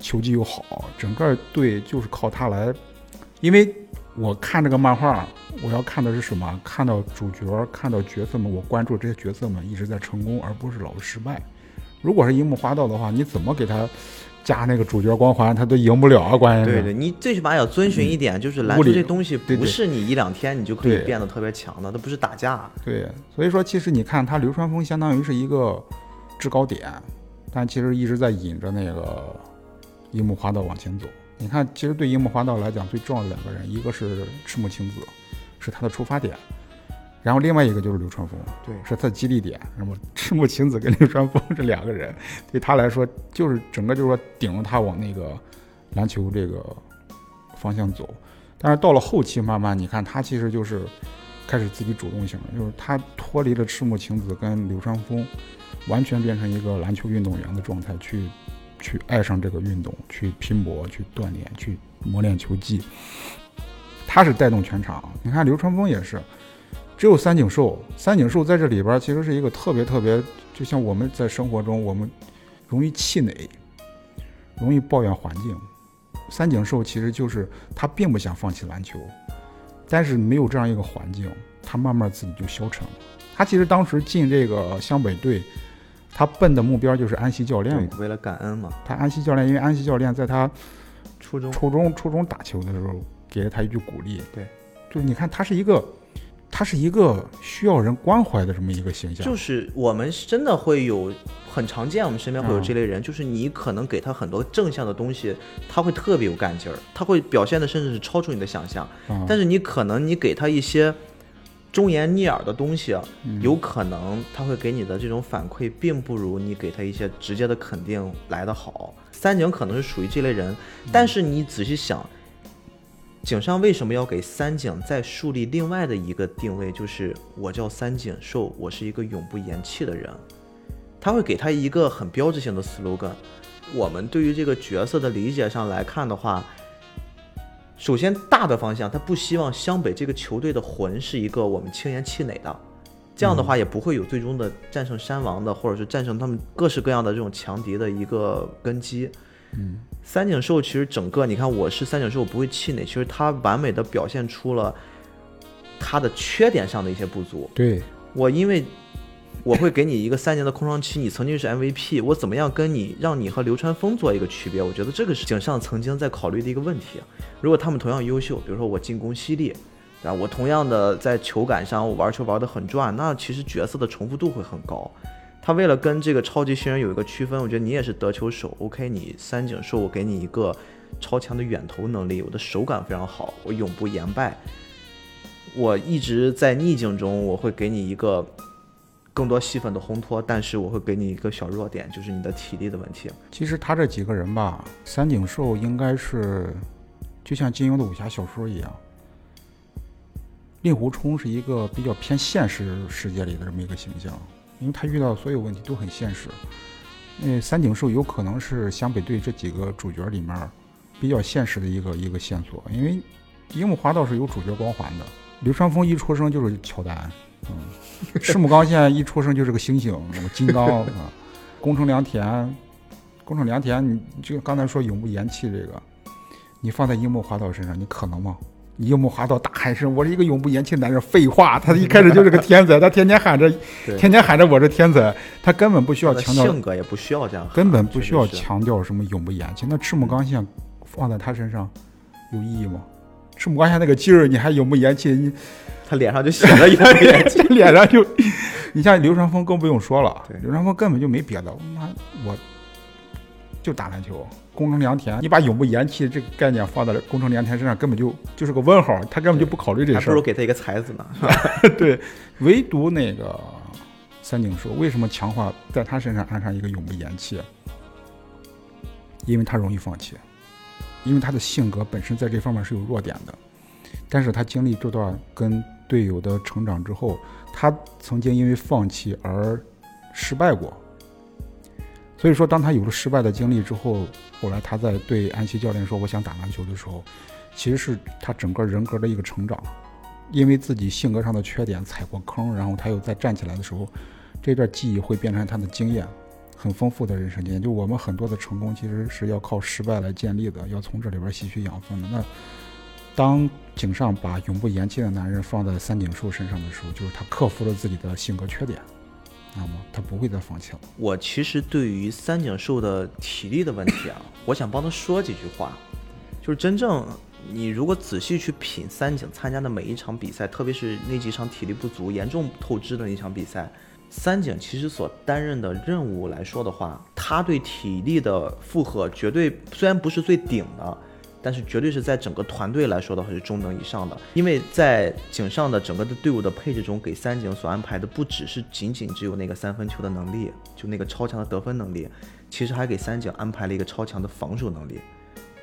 球技又好，整个队就是靠他来。因为我看这个漫画，我要看的是什么？看到主角，看到角色们，我关注这些角色们一直在成功，而不是老是失败。如果是樱木花道的话，你怎么给他加那个主角光环，他都赢不了啊！关键是，对对，你最起码要遵循一点，就是篮球这东西不是你一两天你就可以变得特别强的，它不是打架。对，所以说其实你看他流川枫相当于是一个制高点，但其实一直在引着那个樱木花道往前走。你看，其实对樱木花道来讲，最重要的两个人，一个是赤木晴子，是他的出发点，然后另外一个就是流川枫，对是他的激励点。那么赤木晴子跟流川枫 这两个人，对他来说，就是整个就是说顶着他往那个篮球这个方向走。但是到了后期，慢慢你看他其实就是开始自己主动性了，就是他脱离了赤木晴子跟流川枫，完全变成一个篮球运动员的状态，去去爱上这个运动，去拼搏，去锻炼，去磨练球技。他是带动全场。你看流川枫也是，只有三井寿，三井寿在这里边其实是一个特别特别，就像我们在生活中，我们容易气馁，容易抱怨环境。三井寿其实就是他并不想放弃篮球，但是没有这样一个环境，他慢慢自己就消沉了。他其实当时进这个湘北队，他奔的目标就是安西教练嘛。为了感恩嘛，他安西教练，因为安西教练在他初中初中。初中打球的时候给了他一句鼓励，对，就是你看他是一个，他是一个需要人关怀的这么一个形象，就是我们真的会有很常见，我们身边会有这类人，就是你可能给他很多正向的东西，他会特别有干劲儿，他会表现的甚至是超出你的想象。啊但是你可能你给他一些忠言逆耳的东西，嗯有可能他会给你的这种反馈，并不如你给他一些直接的肯定来得好。三井可能是属于这类人，但是你仔细想，井上为什么要给三井再树立另外的一个定位？就是我叫三井寿，我是一个永不言弃的人。他会给他一个很标志性的 slogan。我们对于这个角色的理解上来看的话，首先大的方向，他不希望湘北这个球队的魂是一个我们轻言气馁的，这样的话也不会有最终的战胜山王的，或者是战胜他们各式各样的这种强敌的一个根基。嗯，三井寿其实整个，你看我是三井寿，我不会气馁，其实他完美的表现出了他的缺点上的一些不足。对，我因为我会给你一个三年的空窗期，你曾经是 MVP，我怎么样跟你让你和流川枫做一个区别？我觉得这个是井上曾经在考虑的一个问题。如果他们同样优秀，比如说我进攻犀利，啊，我同样的在球感上我玩球玩得很转，那其实角色的重复度会很高。他为了跟这个超级新人有一个区分，我觉得你也是得球手，OK，你三井寿我给你一个超强的远投能力，我的手感非常好，我永不言败。我一直在逆境中，我会给你一个更多戏份的烘托，但是我会给你一个小弱点，就是你的体力的问题。其实他这几个人吧，三井寿应该是就像金庸的武侠小说一样，令狐冲是一个比较偏现实世界里的这么一个形象，因为他遇到的所有问题都很现实。那三井寿有可能是湘北队这几个主角里面比较现实的一个一个线索，因为樱木花道是有主角光环的，流川枫一出生就是乔丹，嗯，赤木刚宪一出生就是个猩猩，什么金刚 啊，宫城良田，宫城良田，你就刚才说永不言弃这个，你放在樱木花道身上，你可能吗？樱木花道大喊声：“我是一个永不言弃的男人。”废话，他一开始就是个天才，他天天喊着，天天喊着我是天才，他根本不需要强调性格也不需要这样，根本不需要强调什么永不言弃。那赤木刚宪放在他身上有意义吗？赤木刚宪那个劲儿，你还永不言弃？你他脸上就写了永不言弃。这脸上就，你像流川枫更不用说了对，流川枫根本就没别的，妈我就打篮球。宫城良田，你把永不言弃这个概念放在宫城良田身上，根本就就是个问号，他根本就不考虑这事儿还不如。给他一个才子呢。对，唯独那个三井寿，为什么强化在他身上安上一个永不言弃？因为他容易放弃，因为他的性格本身在这方面是有弱点的。但是他经历这段跟队友的成长之后，他曾经因为放弃而失败过。所以说，当他有了失败的经历之后，后来他在对安西教练说“我想打篮球”的时候，其实是他整个人格的一个成长。因为自己性格上的缺点踩过坑，然后他又再站起来的时候，这段记忆会变成他的经验，很丰富的人生经验。就我们很多的成功其实是要靠失败来建立的，要从这里边吸取养分的。那当井上把永不言弃的男人放在三井寿身上的时候，就是他克服了自己的性格缺点，那么他不会再放弃了。我其实对于三井寿的体力的问题啊，我想帮他说几句话。就是真正你如果仔细去品三井参加的每一场比赛，特别是那几场体力不足、严重透支的那场比赛，三井其实所担任的任务来说的话，他对体力的负荷绝对虽然不是最顶的。但是绝对是在整个团队来说的话是中等以上的，因为在井上的整个的队伍的配置中，给三井所安排的不只是仅仅只有那个三分球的能力，就那个超强的得分能力，其实还给三井安排了一个超强的防守能力。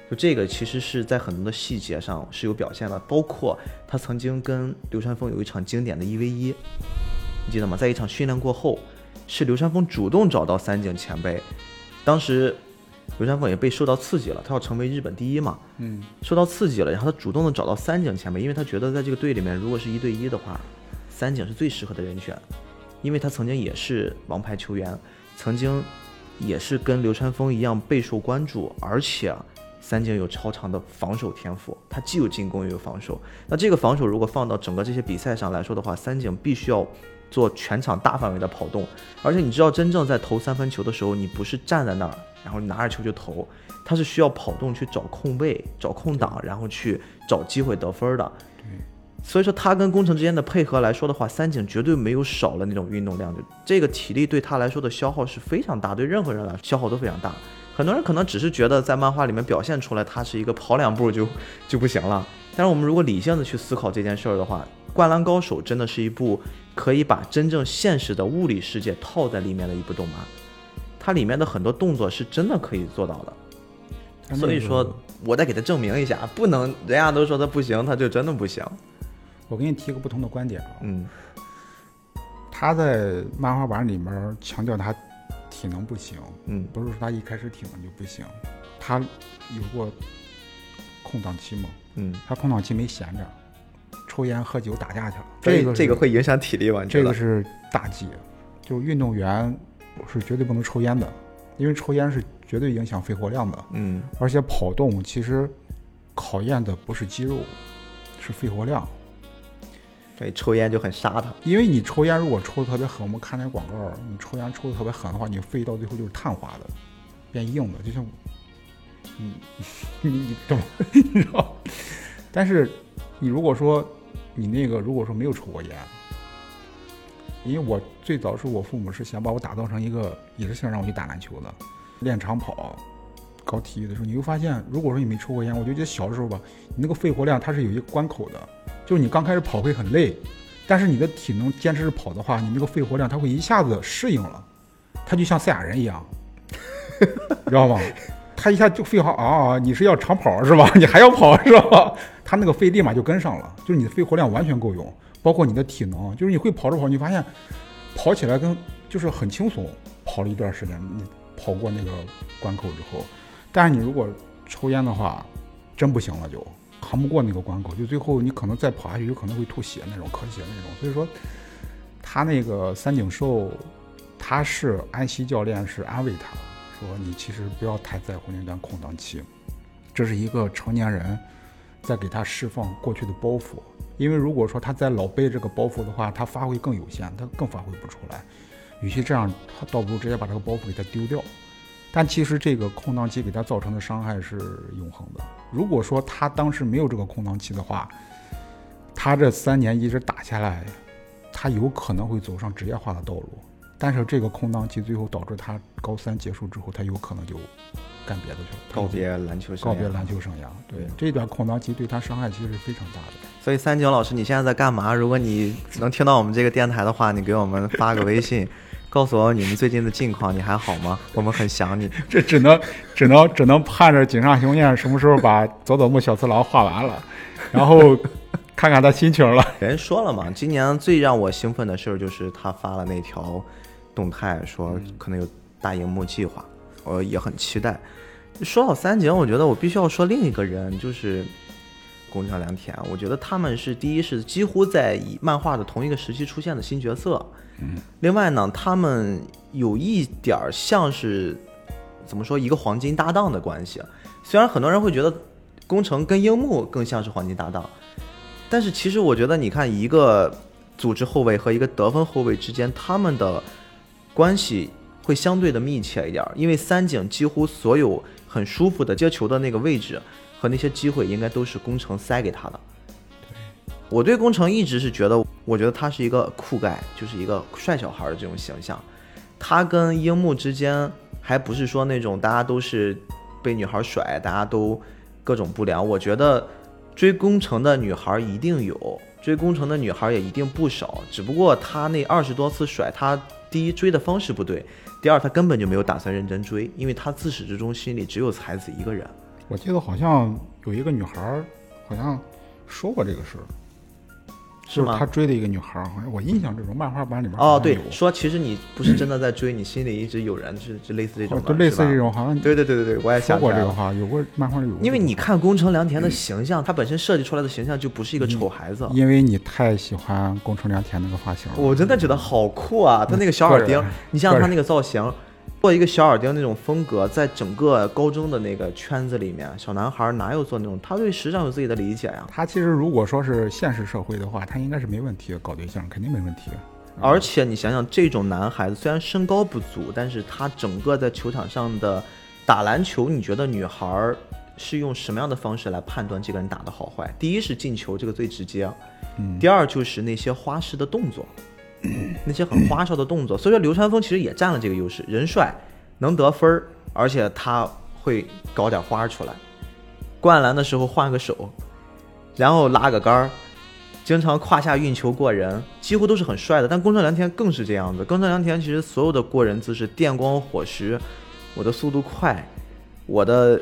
就这个其实是在很多的细节上是有表现的，包括他曾经跟流川枫有一场经典的一 v 一，你记得吗？在一场训练过后，是流川枫主动找到三井前辈，当时流川枫也被受到刺激了，他要成为日本第一嘛，嗯，受到刺激了，然后他主动的找到三井前辈，因为他觉得在这个队里面，如果是一对一的话，三井是最适合的人选，因为他曾经也是王牌球员，曾经也是跟流川枫一样备受关注，而且三井有超长的防守天赋，他既有进攻又有防守。那这个防守如果放到整个这些比赛上来说的话，三井必须要做全场大范围的跑动，而且你知道，真正在投三分球的时候，你不是站在那儿，然后拿着球就投，他是需要跑动去找空位、找空档，然后去找机会得分的。所以说他跟工程之间的配合来说的话，三井绝对没有少了那种运动量，就这个体力对他来说的消耗是非常大，对任何人来说消耗都非常大。很多人可能只是觉得在漫画里面表现出来他是一个跑两步就就不行了，但是我们如果理性的去思考这件事儿的话，《灌篮高手》真的是一部可以把真正现实的物理世界套在里面的一部动漫，它里面的很多动作是真的可以做到的。所以说，我再给他证明一下，不能人家都说他不行，他就真的不行。我给你提个不同的观点啊，嗯。他在漫画版里面强调他体能不行，嗯。不是说他一开始体能就不行，他有过空档期吗？嗯，他空档期没闲着，抽烟喝酒打架去了。这个这个会影响体力吗？这个是大忌，就运动员是绝对不能抽烟的，因为抽烟是绝对影响肺活量的，嗯而且跑动其实考验的不是肌肉，是肺活量。对，抽烟就很杀他。因为你抽烟如果抽的特别狠，我们看那广告，你抽烟抽的特别狠的话，你肺到最后就是碳化的，变硬的，就像，嗯，你 你懂，你知道？但是你如果说你那个如果说没有抽过烟，因为我最早是我父母是想把我打造成一个，也是想让我去打篮球的，练长跑。搞体育的时候，你会发现，如果说你没抽过烟，我就觉得小的时候吧，你那个肺活量它是有一个关口的，就是你刚开始跑会很累，但是你的体能坚持着跑的话，你那个肺活量它会一下子适应了，它就像赛亚人一样，知道吗？他一下就肺好啊，你是要长跑是吧？你还要跑是吧？他那个肺立马就跟上了，就是你的肺活量完全够用，包括你的体能，就是你会跑着跑，你发现跑起来跟就是很轻松，跑了一段时间，你跑过那个关口之后，但是你如果抽烟的话，真不行了就扛不过那个关口，就最后你可能再跑下去，有可能会吐血那种，咳血那种。所以说，他那个三井寿，他是安西教练是安慰他说，你其实不要太在乎那段空档期，这是一个成年人再给他释放过去的包袱。因为如果说他再老背这个包袱的话，他发挥更有限，他更发挥不出来。与其这样，他倒不如直接把这个包袱给他丢掉。但其实这个空档期给他造成的伤害是永恒的。如果说他当时没有这个空档期的话，他这三年一直打下来，他有可能会走上职业化的道路。但是这个空档期最后导致他高三结束之后，他有可能就干别的去了，告别篮球告别篮球生涯。对，这段空档期对他伤害其实是非常大的。所以三井老师，你现在在干嘛？如果你能听到我们这个电台的话，你给我们发个微信，告诉我你们最近的近况，你还好吗？我们很想你。这只能只能只能盼着井上雄彦什么时候把佐佐木小次郎画完了，然后看看他心情了。人说了嘛，今年最让我兴奋的事儿就是他发了那条动态，说可能有大荧幕计划，我也很期待。说到三井，我觉得我必须要说另一个人，就是宫城良田。我觉得他们是第一是几乎在以漫画的同一个时期出现的新角色，嗯，另外呢，他们有一点儿像是怎么说一个黄金搭档的关系。虽然很多人会觉得宫城跟樱木更像是黄金搭档，但是其实我觉得，你看一个组织后卫和一个得分后卫之间，他们的关系会相对的密切一点儿，因为三井几乎所有很舒服的接球的那个位置和那些机会，应该都是宫城塞给他的。我对宫城一直是觉得，我觉得他是一个酷盖，就是一个帅小孩的这种形象。他跟樱木之间还不是说那种大家都是被女孩甩，大家都各种不良。我觉得追宫城的女孩一定有，追宫城的女孩也一定不少。只不过他那二十多次甩，他第一追的方式不对，第二他根本就没有打算认真追，因为他自始至终心里只有才子一个人。我记得好像有一个女孩儿，好像说过这个事儿，是吗他追的一个女孩儿，好像我印象这种漫画版里面哦，对说其实你不是真的在追，你心里一直有人，是就类似这种就类似这种，好像对对对对对，我也想。过这个话，有过漫画里有。因为你看宫城良田的形象，他本身设计出来的形象就不是一个丑孩子，因为你太喜欢宫城良田那个发型了，我真的觉得好酷啊！他那个小耳钉，你想想他那个造型，做一个小耳钉那种风格，在整个高中的那个圈子里面，小男孩哪有做那种？他对时尚有自己的理解呀。他其实如果说是现实社会的话，他应该是没问题的，搞对象肯定没问题。而且你想想，这种男孩子虽然身高不足，但是他整个在球场上的打篮球，你觉得女孩儿是用什么样的方式来判断这个人打的好坏？第一是进球，这个最直接；嗯第二就是那些花式的动作，那些很花哨的动作。所以说，流川枫其实也占了这个优势，人帅，能得分儿，而且他会搞点花儿出来。灌篮的时候换个手，然后拉个杆儿，经常胯下运球过人，几乎都是很帅的。但宫城良田更是这样子。宫城良田其实所有的过人姿势，电光火石，我的速度快，我的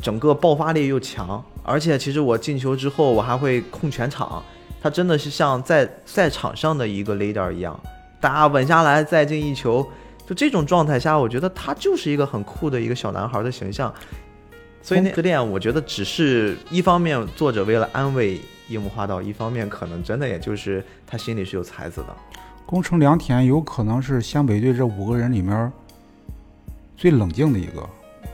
整个爆发力又强，而且其实我进球之后我还会控全场。他真的是像在赛场上的一个 leader 一样，打稳下来再进一球，就这种状态下，我觉得他就是一个很酷的一个小男孩的形象。所以那个恋，我觉得只是一方面作者为了安慰樱木花道，一方面可能真的也就是他心里是有才子的。宫城良田有可能是湘北队这五个人里面最冷静的一个，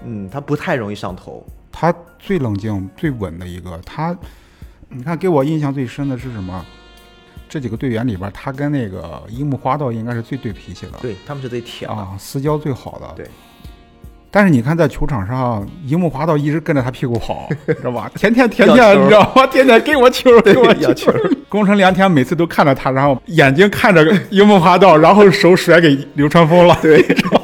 嗯，他不太容易上头。他最冷静、最稳的一个。他，你看给我印象最深的是什么？这几个队员里边，他跟那个樱木花道应该是最对脾气的，对，他们是最铁的。啊，私交最好的。对。但是你看，在球场上，樱木花道一直跟着他屁股跑，知道吧？天天天天，你知道吗？天天给我球，给我要球。宫城良田每次都看着他，然后眼睛看着樱木花道，然后手甩给流川枫了。对。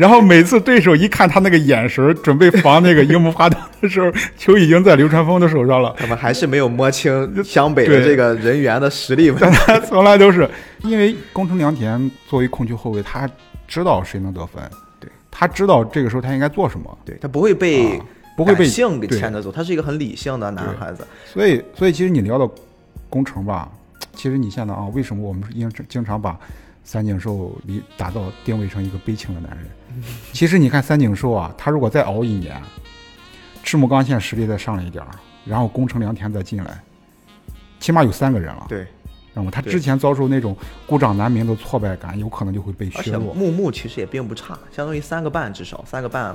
然后每次对手一看他那个眼神，准备防那个樱木花道的时候，球已经在流川枫的手上了。他们还是没有摸清湘北的这个人员的实力问题。他从来都是因为宫城良田作为控球后卫，他知道谁能得分，对他知道这个时候他应该做什么，对他不会被啊不会被性给对牵着走，他是一个很理性的男孩子。所以，所以其实你聊到工程吧，其实你现在啊，为什么我们经经常把三井寿离打造定位成一个悲情的男人。其实你看三井寿啊，他如果再熬一年，赤木刚宪实力再上来一点儿，然后宫城良田再进来，起码有三个人了。对，那么他之前遭受那种孤掌难鸣的挫败感，有可能就会被而且削弱。木木其实也并不差，相当于三个半至少三个半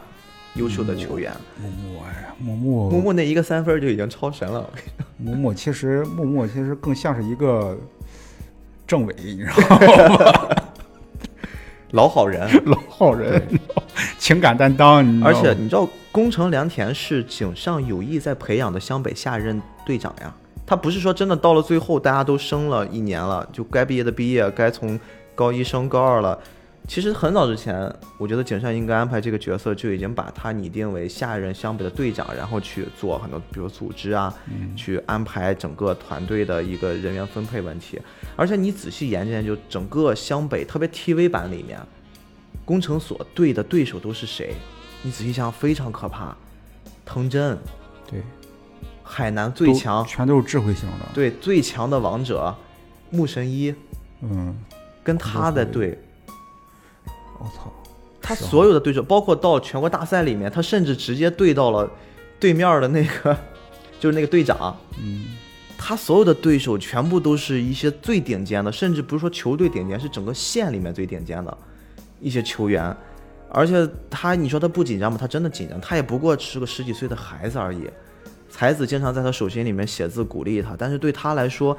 优秀的球员。木木，哎呀，木木，木木那一个三分就已经超神了。木木，其实木木其实更像是一个政委，你知道吗？老好人，老好人，情感担当，而且你知道，宫城良田是井上有意在培养的湘北下任队长呀。他不是说真的到了最后大家都升了一年了，就该毕业的毕业，该从高一升高二了。其实很早之前，我觉得井上应该安排这个角色就已经把他拟定为下一任湘北的队长，然后去做很多，比如组织啊，去安排整个团队的一个人员分配问题。而且你仔细研究研究，整个湘北，特别 TV 版里面，工程所对的对手都是谁？你仔细想想，非常可怕。藤真，对海南最强都，全都是智慧型的。对最强的王者木神一，嗯，跟他的队，我操，他所有的对手，包括到全国大赛里面，他甚至直接对到了对面的那个，就是那个队长。嗯，他所有的对手全部都是一些最顶尖的，甚至不是说球队顶尖，是整个县里面最顶尖的一些球员。而且他，你说他不紧张吗？他真的紧张，他也不过是个十几岁的孩子而已。才子经常在他手心里面写字鼓励他，但是对他来说，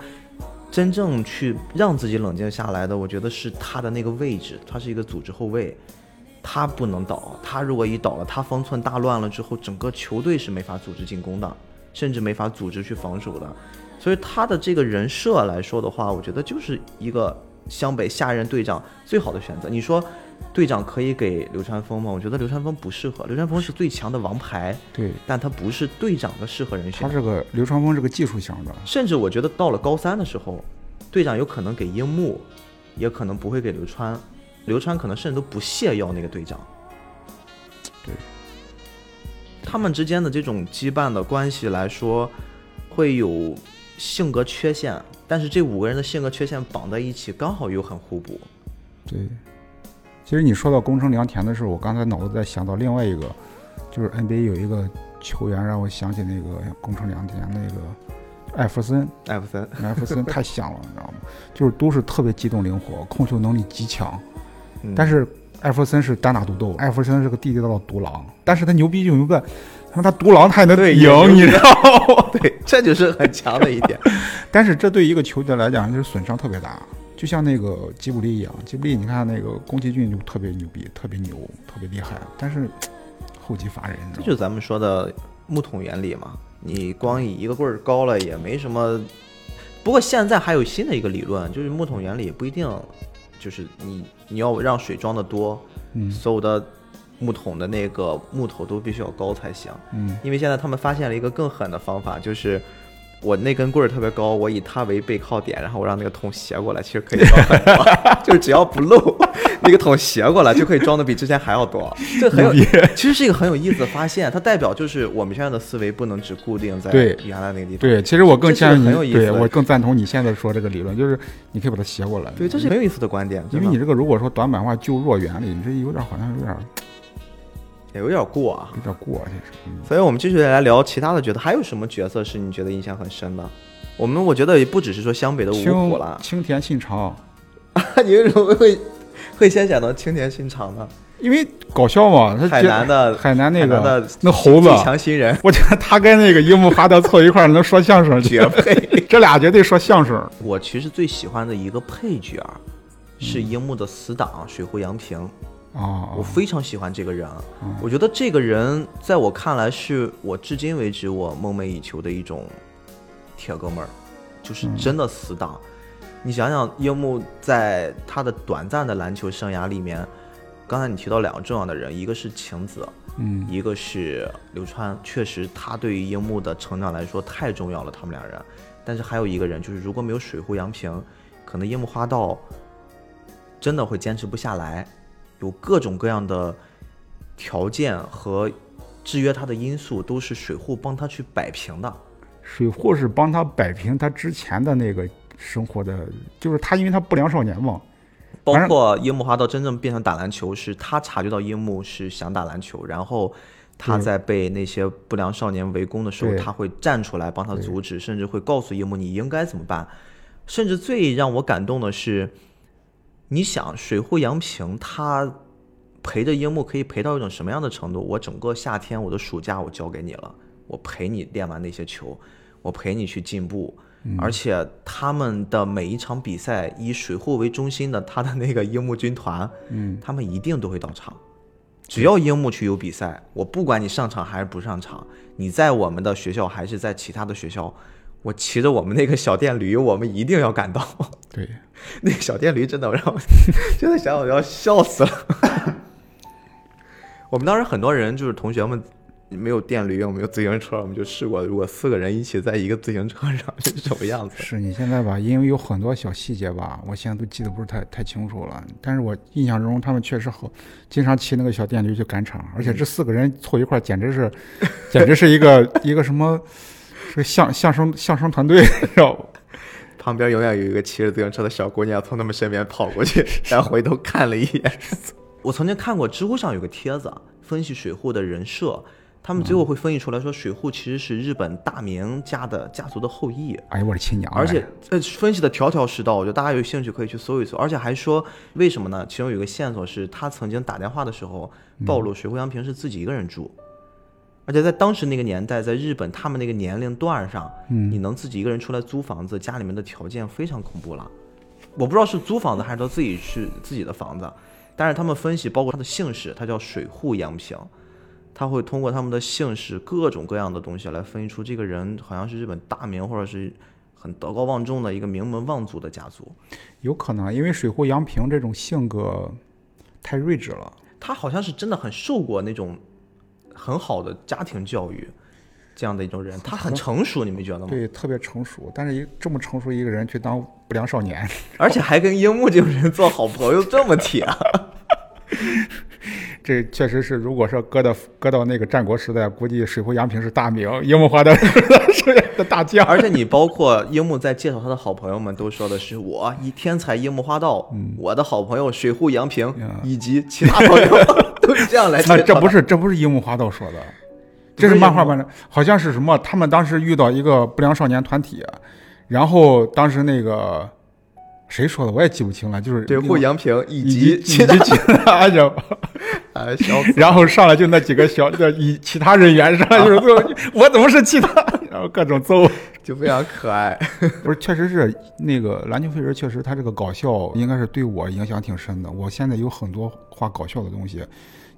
真正去让自己冷静下来的，我觉得是他的那个位置，他是一个组织后卫，他不能倒，他如果一倒了，他方寸大乱了之后，整个球队是没法组织进攻的，甚至没法组织去防守的。所以他的这个人设来说的话，我觉得就是一个湘北下任队长最好的选择。你说队长可以给流川枫吗？我觉得流川枫不适合，流川枫是最强的王牌，对，但他不是队长的适合人选。他是个流川枫是个技术型的，甚至我觉得到了高三的时候，队长有可能给樱木，也可能不会给流川，流川可能甚至都不屑要那个队长。对，他们之间的这种羁绊的关系来说，会有性格缺陷，但是这五个人的性格缺陷绑在一起，刚好又很互补。对。其实你说到宫城良田的时候，我刚才脑子在想到另外一个，就是 NBA 有一个球员让我想起那个宫城良田那个艾弗森，艾弗森，艾弗森太像了，你知道吗？就是都是特别机动灵活，控球能力极强，嗯。但是艾弗森是单打独斗，艾弗森是个地地道道独狼，但是他牛逼就牛逼在，他妈他独狼他也能对赢，你知道吗？对，这就是很强的一点。但是这对一个球队来讲就是损伤特别大，就像那个吉卜力一样，吉卜力你看那个宫崎骏就特别牛逼，特别牛，特别厉害，但是后继乏人？这就是咱们说的木桶原理嘛。你光以一个棍儿高了也没什么。不过现在还有新的一个理论，就是木桶原理不一定，就是你你要让水装的多，嗯所有的木桶的那个木头都必须要高才行。嗯，因为现在他们发现了一个更狠的方法，就是我那根棍儿特别高，我以它为背靠点，然后我让那个桶斜过来，其实可以装。很多，就是只要不漏，那个桶斜过来就可以装的比之前还要多。这很有，其实是一个很有意思的发现，它代表就是我们现在的思维不能只固定在原来那个地方。对，其实我更这是建议你，很有意思的对我更赞同你现在说这个理论，就是你可以把它斜过来，对，这是很有意思的观点，因为你这个如果说短板化救弱原理，你这有点好像有点也有点过啊。有点过，这是。嗯所以我们继续来聊其他的角色，还有什么角色是你觉得印象很深的？我们我觉得也不只是说湘北的五虎青了，青田信长，你为什么会会先想到青田信长呢？因为搞笑嘛，他海南的海南那个的那猴子最，强新人我觉得他跟那个樱木花道凑一块儿能说相声绝配。这俩绝对说相声。我其实最喜欢的一个配角是嗯樱木的死党水户洋平，啊，我非常喜欢这个人。嗯我觉得这个人在我看来是我至今为止我梦寐以求的一种铁哥们儿，就是嗯真的死党。你想想，樱木在他的短暂的篮球生涯里面，刚才你提到两个重要的人，一个是晴子，嗯一个是流川，确实他对于樱木的成长来说太重要了，他们俩人。但是还有一个人，就是如果没有水户洋平，可能樱木花道真的会坚持不下来，有各种各样的条件和制约他的因素，都是水户帮他去摆平的。水户是帮他摆平他之前的那个生活的，就是他因为他不良少年嘛，包括樱木花道真正变成打篮球，是他察觉到樱木是想打篮球，然后他在被那些不良少年围攻的时候，他会站出来帮他阻止，甚至会告诉樱木你应该怎么办。甚至最让我感动的是，你想水户洋平他陪着樱木可以陪到一种什么样的程度？我整个夏天我的暑假我交给你了，我陪你练完那些球，我陪你去进步。而且他们的每一场比赛以水户为中心的他的那个樱木军团，嗯，他们一定都会到场。只要樱木去有比赛，我不管你上场还是不上场，你在我们的学校还是在其他的学校，我骑着我们那个小电驴，我们一定要赶到。对，那个小电驴真的让我 真的想想我要笑死了。我们当时很多人就是同学们没有电驴，我们有自行车，我们就试过，如果四个人一起在一个自行车上是什么样子。是你现在吧，因为有很多小细节吧，我现在都记得不是太太清楚了。但是我印象中他们确实好，经常骑那个小电驴去赶场，而且这四个人凑一块儿，简直是，简直是一个一个什么，是个相相声相声团队，知道吧？旁边永远有一个骑着自行车的小姑娘从他们身边跑过去，然后回头看了一眼。我曾经看过知乎上有个帖子，分析水户的人设，他们最后会分析出来说，水户其实是日本大名家的家族的后裔。哎呦我的亲娘！而且呃，分析的条条是道，我觉得大家有兴趣可以去搜一搜。而且还说为什么呢？其中有一个线索是他曾经打电话的时候暴露水户洋平是自己一个人住，而且在当时那个年代，在日本他们那个年龄段上，嗯你能自己一个人出来租房子，家里面的条件非常恐怖了。我不知道是租房子还是他自己去自己的房子，但是他们分析，包括他的姓氏，他叫水户洋平。他会通过他们的姓氏各种各样的东西来分析出这个人好像是日本大名或者是很德高望重的一个名门望族的家族。有可能因为水户洋平这种性格太睿智了，他好像是真的很受过那种很好的家庭教育，这样的一种人，他很成熟，你没觉得吗？对，特别成熟。但是一这么成熟一个人去当不良少年，而且还跟樱木这种人做好朋友，这么铁。这确实是，如果说搁到搁到那个战国时代，估计水户洋平是大名，樱木花道 是的大将。而且你包括樱木在介绍他的好朋友们，都说的是我一天才樱木花道，我的好朋友水户洋平嗯以及其他朋友 都是这样来介绍这不是这不是樱木花道说的，这是漫画版的，好像是什么？他们当时遇到一个不良少年团体，然后当时那个谁说的我也记不清了，就是水户洋平以以及以及其他 人，啊，笑死然后上来就那几个小的以其他人员上来就是最 后我怎么是其他，然后各种揍。就非常可爱。不是，确实是那个篮球飞人，确实他这个搞笑应该是对我影响挺深的。我现在有很多画搞笑的东西，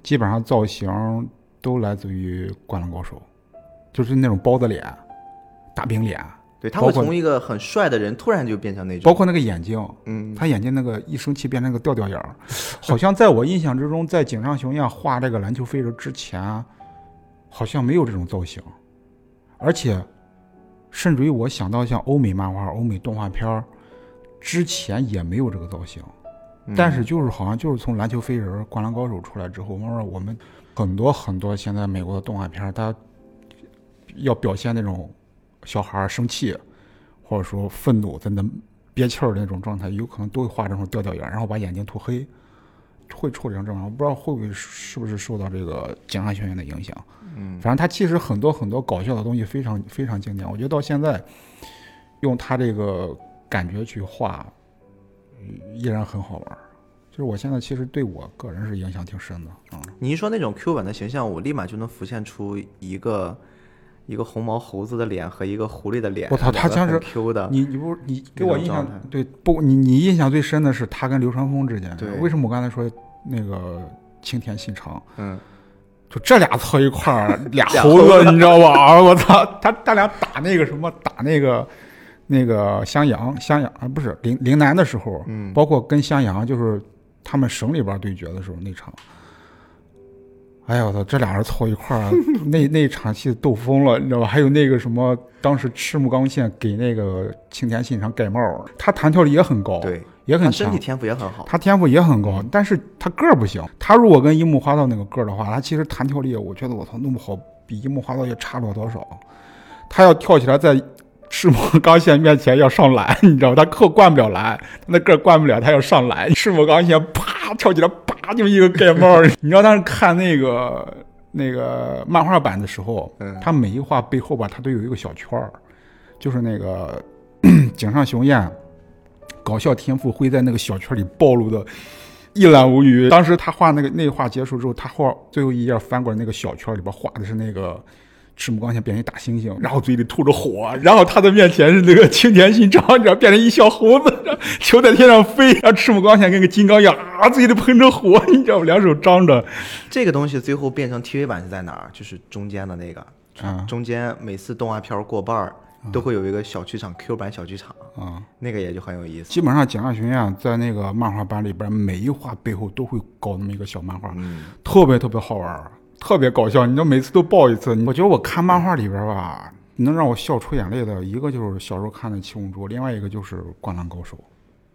基本上造型都来自于《灌篮高手》，就是那种包子脸、大饼脸，对，他会从一个很帅的人突然就变成那种，包括那个眼睛，嗯，他眼睛那个一生气变成个吊吊眼儿，好像在我印象之中，在井上雄彦画这个篮球飞人之前，好像没有这种造型，而且甚至于我想到像欧美漫画、欧美动画片儿之前也没有这个造型，嗯。但是就是好像就是从篮球飞人、灌篮高手出来之后，慢慢我们很多很多现在美国的动画片儿，它要表现那种小孩儿生气或者说愤怒在那憋气儿的那种状态，有可能都会画这种调调眼，然后把眼睛涂黑，会处理成这样。我不知道会不会是不是受到这个警察学院的影响。嗯，反正他其实很多很多搞笑的东西非常非常经典，我觉得到现在用他这个感觉去画，嗯依然很好玩儿。就是我现在其实对我个人是影响挺深的啊、你一说那种 Q 版的形象，我立马就能浮现出一个一个红毛猴子的脸和一个狐狸的脸，我操他像是 Q 的，你你不是你给我印象对不？你你印象最深的是他跟流川枫之间，对为什么我刚才说那个青田信长？嗯，就这俩凑一块儿，俩俩猴子，猴子你知道吧？啊，我操，他他俩打那个什么，打那个那个襄阳，襄阳啊，不是陵陵南的时候，嗯包括跟襄阳就是他们省里边对决的时候那场，哎呀，我操，这俩人凑一块儿，那那场戏逗疯了，你知道吧？还有那个什么，当时赤木刚宪给那个青田信长盖帽，他弹跳力也很高，，对，也很强他身体。天赋也很好，他天赋也很高，但是他个儿不行。他如果跟樱木花道那个个儿的话，他其实弹跳力，我觉得我操，弄不好比樱木花道也差不了多少。他要跳起来在赤木刚宪面前要上篮，你知道吧？他扣灌不了篮，他那个儿灌不了，他要上篮。赤木刚宪啪跳起来，啪就一个盖帽。你知道当时看那个那个漫画版的时候，嗯他每一画背后吧，他都有一个小圈儿，就是那个 井上雄彦搞笑天赋会在那个小圈里暴露的一览无余。当时他画那个那画结束之后，他画最后一页翻过来，那个小圈里边画的是那个赤木刚宪变成一大猩猩，然后嘴里吐着火，然后他的面前是那个青田信长，你知道变成一小猴子，球在天上飞，然后赤木刚宪跟个金刚一样啊，嘴里喷着火，你知道吗？两手张着，这个东西最后变成 TV 版是在哪儿？就是中间的那个，啊中间每次动画片儿过半儿都会有一个小剧场 Q 版小剧场，啊。那个也就很有意思。基本上井上雄彦在那个漫画版里边，每一画背后都会搞那么一个小漫画，嗯，特别特别好玩儿，特别搞笑。你就每次都爆一次。我觉得我看漫画里边吧，能让我笑出眼泪的一个就是小时候看的《七龙珠》，另外一个就是《灌篮高手》。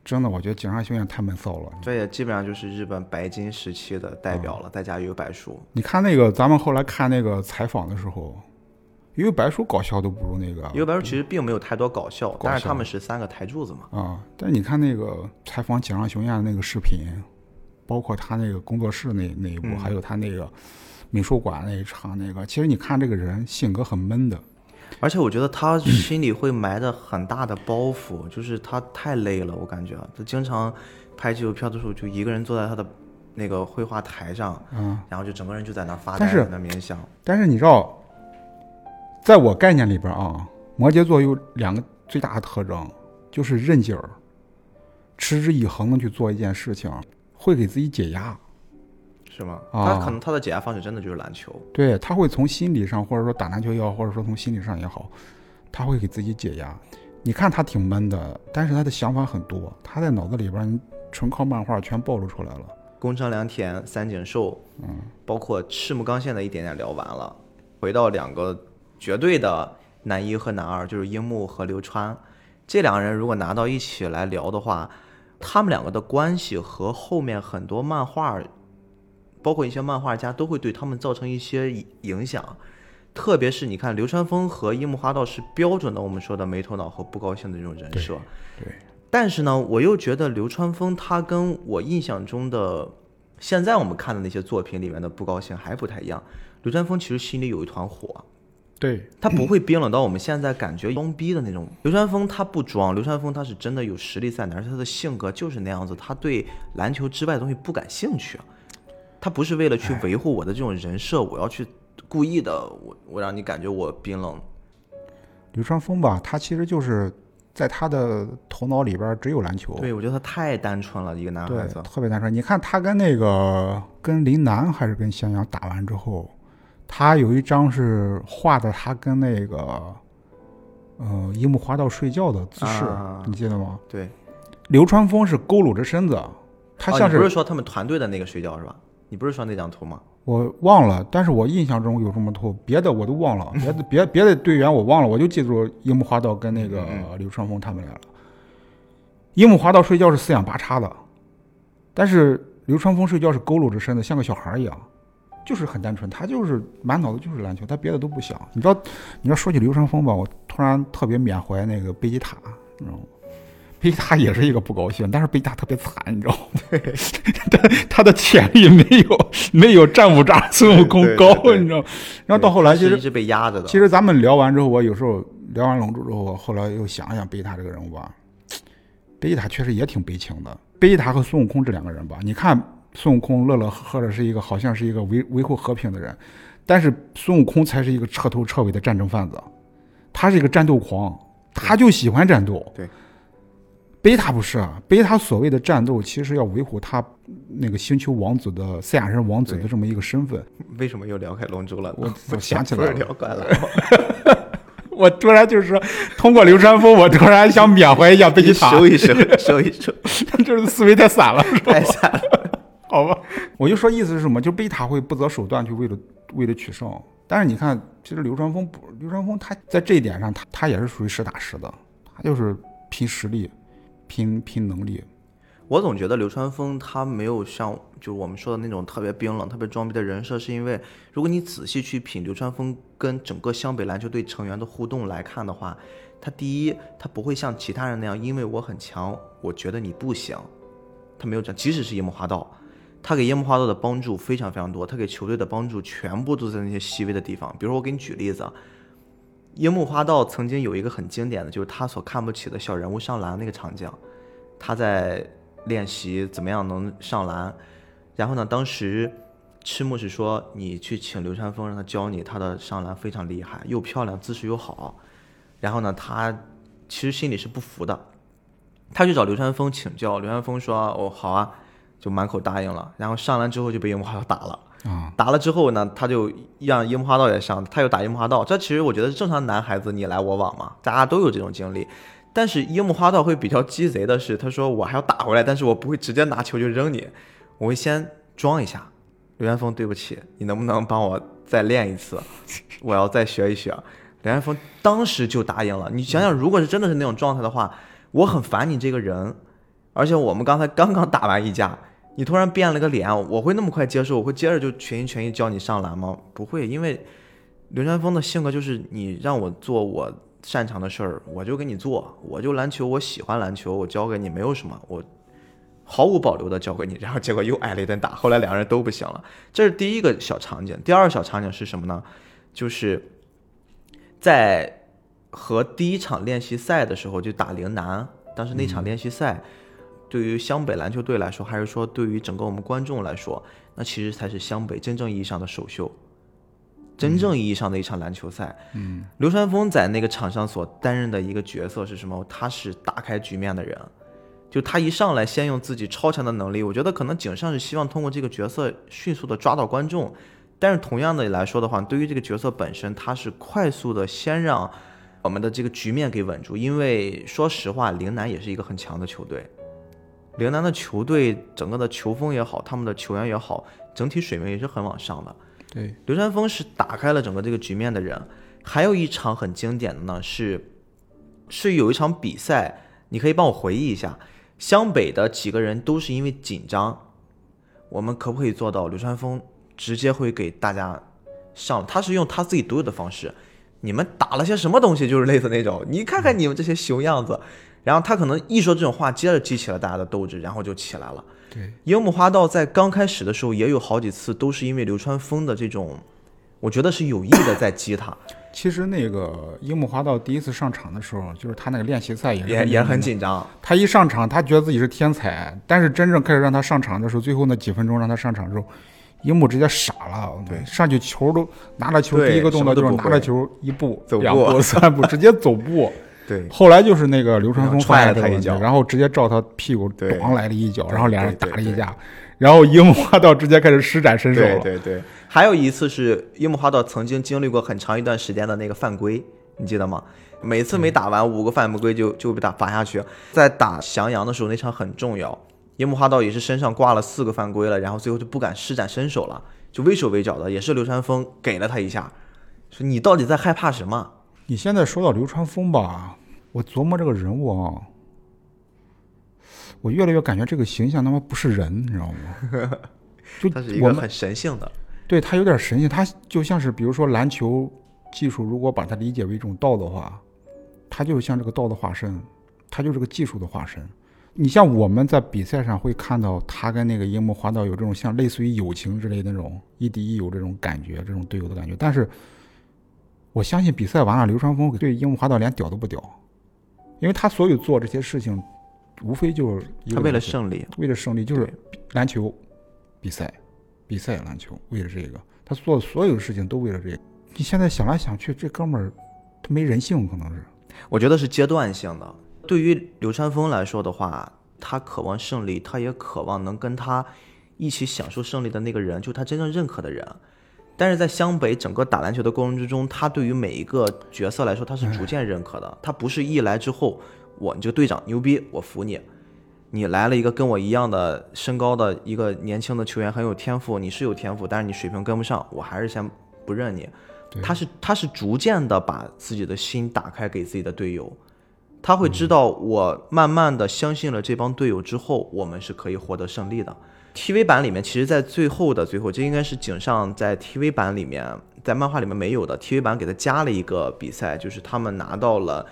真的，我觉得井上雄彦太闷骚了。这也基本上就是日本白金时期的代表了，再加有白书。你看那个，咱们后来看那个采访的时候，因为白书搞笑都不如那个有白书其实并没有太多搞笑，搞但是他们是三个台柱子嘛。啊。但你看那个采访井上雄彦的那个视频，包括他那个工作室那那一部，嗯还有他那个美术馆那一场那个，其实你看这个人性格很闷的，而且我觉得他心里会埋着很大的包袱，就是他太累了，我感觉他经常拍纪录片的时候就一个人坐在他的那个绘画台上，嗯。然后就整个人就在那发呆，但是在那冥想。但是你知道，在我概念里边啊，摩羯座有两个最大的特征，就是韧劲儿，持之以恒的去做一件事情，会给自己解压。是吗？啊他可能他的解压方式真的就是篮球。对他会从心理上，或者说打篮球也好，或者说从心理上也好，他会给自己解压。你看他挺闷的，但是他的想法很多，他在脑子里边纯靠漫画全暴露出来了。宫城良田、三井寿，嗯，包括赤木刚宪的一点点聊完了，回到两个绝对的男一和男二，就是樱木和流川，这两个人如果拿到一起来聊的话，他们两个的关系和后面很多漫画，包括一些漫画家都会对他们造成一些影响。特别是你看流川枫和樱木花道是标准的我们说的没头脑和不高兴的这种人设，对，但是呢，我又觉得流川枫他跟我印象中的现在我们看的那些作品里面的不高兴还不太一样。流川枫其实心里有一团火，对，他不会冰冷到我们现在感觉装逼的那种。流川枫他不装，流川枫他是真的有实力在那儿，而且他的性格就是那样子，他对篮球之外的东西不感兴趣。他不是为了去维护我的这种人设，我要去故意的，我我让你感觉我冰冷。流川枫吧，他其实就是在他的头脑里边只有篮球。对，我觉得他太单纯了，一个男孩，子。特别单纯。你看他跟那个跟林楠还是跟襄阳打完之后，他有一张是画的他跟那个呃樱木花道睡觉的姿势，啊你记得吗？对，流川枫是佝偻着身子，他哦像你不是说他们团队的那个睡觉是吧？你不是说那张图吗？我忘了，但是我印象中有这么图，别的我都忘了，别的别别的队员我忘了，我就记住樱木花道跟那个嗯流川枫他们俩了。樱木花道睡觉是四仰八叉的，但是流川枫睡觉是佝偻着身子，像个小孩一样，就是很单纯，他就是满脑子就是篮球，他别的都不想。你知道，你要说起流川枫吧，我突然特别缅怀那个贝吉塔，你知道吗？贝塔也是一个不高兴，但是贝塔特别惨，你知道吗？他 他的潜力没有没有战五渣孙悟空高，你知道吗？然后到后来，其实是一直被压着的。其实咱们聊完之后，我有时候聊完龙珠之后，我后来又想一想贝塔这个人物吧，贝塔确实也挺悲情的。贝塔和孙悟空这两个人吧，你看孙悟空乐乐呵呵的，是一个好像是一个维维护和平的人，但是孙悟空才是一个彻头彻尾的战争贩子，他是一个战斗狂，他就喜欢战斗。对。贝塔不是啊，贝塔所谓的战斗，其实要维护他那个星球王子的赛亚人王子的这么一个身份。为什么又聊开龙珠了？我 我想起来了聊灌篮吗？我突然就是说，通过流川枫，我突然想缅怀一下贝吉塔，收一收，收一收，就是思维太散了，太散了。好吧，我就说意思是什么？就贝塔会不择手段去为了为了取胜，但是你看，其实流川枫不，流川枫他在这一点上，他他也是属于实打实的，他就是拼实力，拼拼能力。我总觉得流川枫他没有像就是我们说的那种特别冰冷、特别装逼的人设，是因为如果你仔细去品流川枫跟整个湘北篮球队成员的互动来看的话，他第一，他不会像其他人那样，因为我很强，我觉得你不行，他没有这样。即使是樱木花道，他给樱木花道的帮助非常非常多，他给球队的帮助全部都在那些细微的地方。比如，我给你举例子，樱木花道曾经有一个很经典的，就是他所看不起的小人物上篮那个场景，他在练习怎么样能上篮，然后呢，当时赤木是说你去请流川枫让他教你，他的上篮非常厉害，又漂亮，姿势又好。然后呢，他其实心里是不服的，他去找流川枫请教，流川枫说哦好啊，就满口答应了。然后上篮之后就被樱木花道打了。打了之后呢，他就让樱木花道也上，他又打樱木花道。这其实我觉得是正常男孩子你来我往嘛，大家都有这种经历。但是樱木花道会比较鸡贼的是，他说我还要打回来，但是我不会直接拿球就扔你，我会先装一下。刘元峰，对不起，你能不能帮我再练一次？我要再学一学。刘元峰当时就答应了。你想想，如果是真的是那种状态的话，我很烦你这个人，而且我们刚才刚刚打完一架。你突然变了个脸，我会那么快接受？我会接着就全心全意教你上篮吗？不会，因为刘川枫的性格就是你让我做我擅长的事儿，我就给你做。我就篮球，我喜欢篮球，我教给你没有什么，我毫无保留的教给你。然后结果又挨了一顿打，后来两个人都不行了。这是第一个小场景。第二个小场景是什么呢？就是在和第一场练习赛的时候就打陵南，当时那场练习赛。对于湘北篮球队来说，还是说对于整个我们观众来说，那其实才是湘北真正意义上的首秀，真正意义上的一场篮球赛。嗯，流川枫在那个场上所担任的一个角色是什么？他是打开局面的人，就他一上来先用自己超强的能力，我觉得可能井上是希望通过这个角色迅速的抓到观众，但是同样的来说的话，对于这个角色本身，他是快速的先让我们的这个局面给稳住，因为说实话，陵南也是一个很强的球队。陵南的球队整个的球风也好，他们的球员也好，整体水平也是很往上的。对，流川枫是打开了整个这个局面的人。还有一场很经典的呢，是是有一场比赛，你可以帮我回忆一下，湘北的几个人都是因为紧张，我们可不可以做到流川枫直接会给大家上？他是用他自己独有的方式，你们打了些什么东西？就是类似那种，你看看你们这些熊样子。然后他可能一说这种话，接着激起了大家的斗志，然后就起来了。对，樱木花道在刚开始的时候也有好几次都是因为流川枫的这种，我觉得是有意的在激他。其实那个樱木花道第一次上场的时候，就是他那个练习赛也也也很紧张。他一上场，他觉得自己是天才，但是真正开始让他上场的时候，最后那几分钟让他上场之后，樱木直接傻了。对，上去球都拿着球，第一个动作就是拿着球一步、走两步、三步，直接走步。对，后来就是那个流川枫踹了他一脚，然后直接照他屁股咣来了一脚，然后两人打了一架，然后樱木花道直接开始施展身手了。对对对，还有一次是樱木花道曾经经历过很长一段时间的那个犯规，你记得吗？每次没打完五个犯规就就被打罚下去。在打翔阳的时候那场很重要，樱木花道也是身上挂了四个犯规了，然后最后就不敢施展身手了，就畏手畏脚的，也是流川枫给了他一下，说你到底在害怕什么？你现在说到流川枫吧，我琢磨这个人物啊，我越来越感觉这个形象他妈不是人，你知道吗？就他是一个很神性的，对他有点神性，他就像是比如说篮球技术，如果把它理解为一种道的话，他就像这个道的化身，他就是个技术的化身。你像我们在比赛上会看到他跟那个樱木花道有这种像类似于友情之类的那种亦敌亦友这种感觉，这种队友的感觉，但是。我相信比赛完了，流川枫对樱木花道连屌都不屌，因为他所有做这些事情，无非就是他为了胜利，为了胜利就是篮球比赛，比赛篮球为了这个，他做的所有的事情都为了这个。你现在想来想去，这哥们儿他没人性，可能是。我觉得是阶段性的。对于流川枫来说的话，他渴望胜利，他也渴望能跟他一起享受胜利的那个人，就他真正认可的人。但是在湘北整个打篮球的过程之中，他对于每一个角色来说，他是逐渐认可的。他不是一来之后，我你这个队长牛逼，我服你。你来了一个跟我一样的身高的一个年轻的球员，很有天赋，你是有天赋，但是你水平跟不上，我还是先不认你。他是他是逐渐的把自己的心打开给自己的队友，他会知道我慢慢的相信了这帮队友之后，我们是可以获得胜利的。TV 版里面，其实，在最后的最后，这应该是井上在 TV 版里面，在漫画里面没有的，TV 版给他加了一个比赛，就是他们拿到了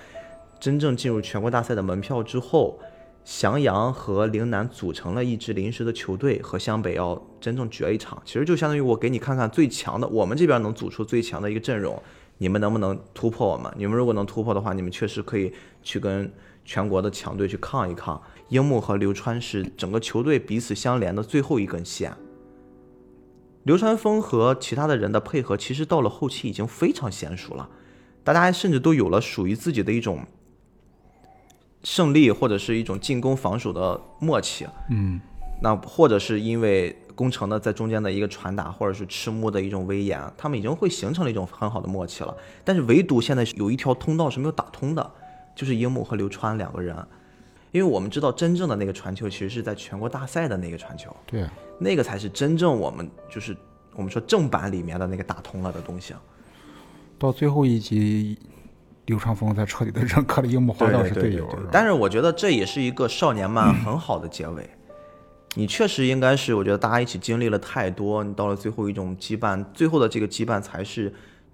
真正进入全国大赛的门票之后，翔阳和陵南组成了一支临时的球队，和湘北要真正决一场。其实就相当于我给你看看最强的，我们这边能组出最强的一个阵容，你们能不能突破我们？你们如果能突破的话，你们确实可以去跟全国的强队去抗一抗。樱木和流川是整个球队彼此相连的最后一根线。流川枫和其他的人的配合，其实到了后期已经非常娴熟了，大家甚至都有了属于自己的一种胜利或者是一种进攻防守的默契。嗯，那或者是因为工程的在中间的一个传达，或者是赤木的一种威严，他们已经会形成了一种很好的默契了。但是唯独现在有一条通道是没有打通的，就是樱木和流川两个人。因为我们知道，真正的那个传球其实是在全国大赛的那个传球，对，那个才是真正我们就是我们说正版里面的那个打通了的东西。到最后一集，流川枫才彻底的认可了樱木花道是队友。但是我觉得这也是一个少年漫很好的结尾。你确实应该是，我觉得大家一起经历了太多，你到了最后一种羁绊，最后的这个羁绊才是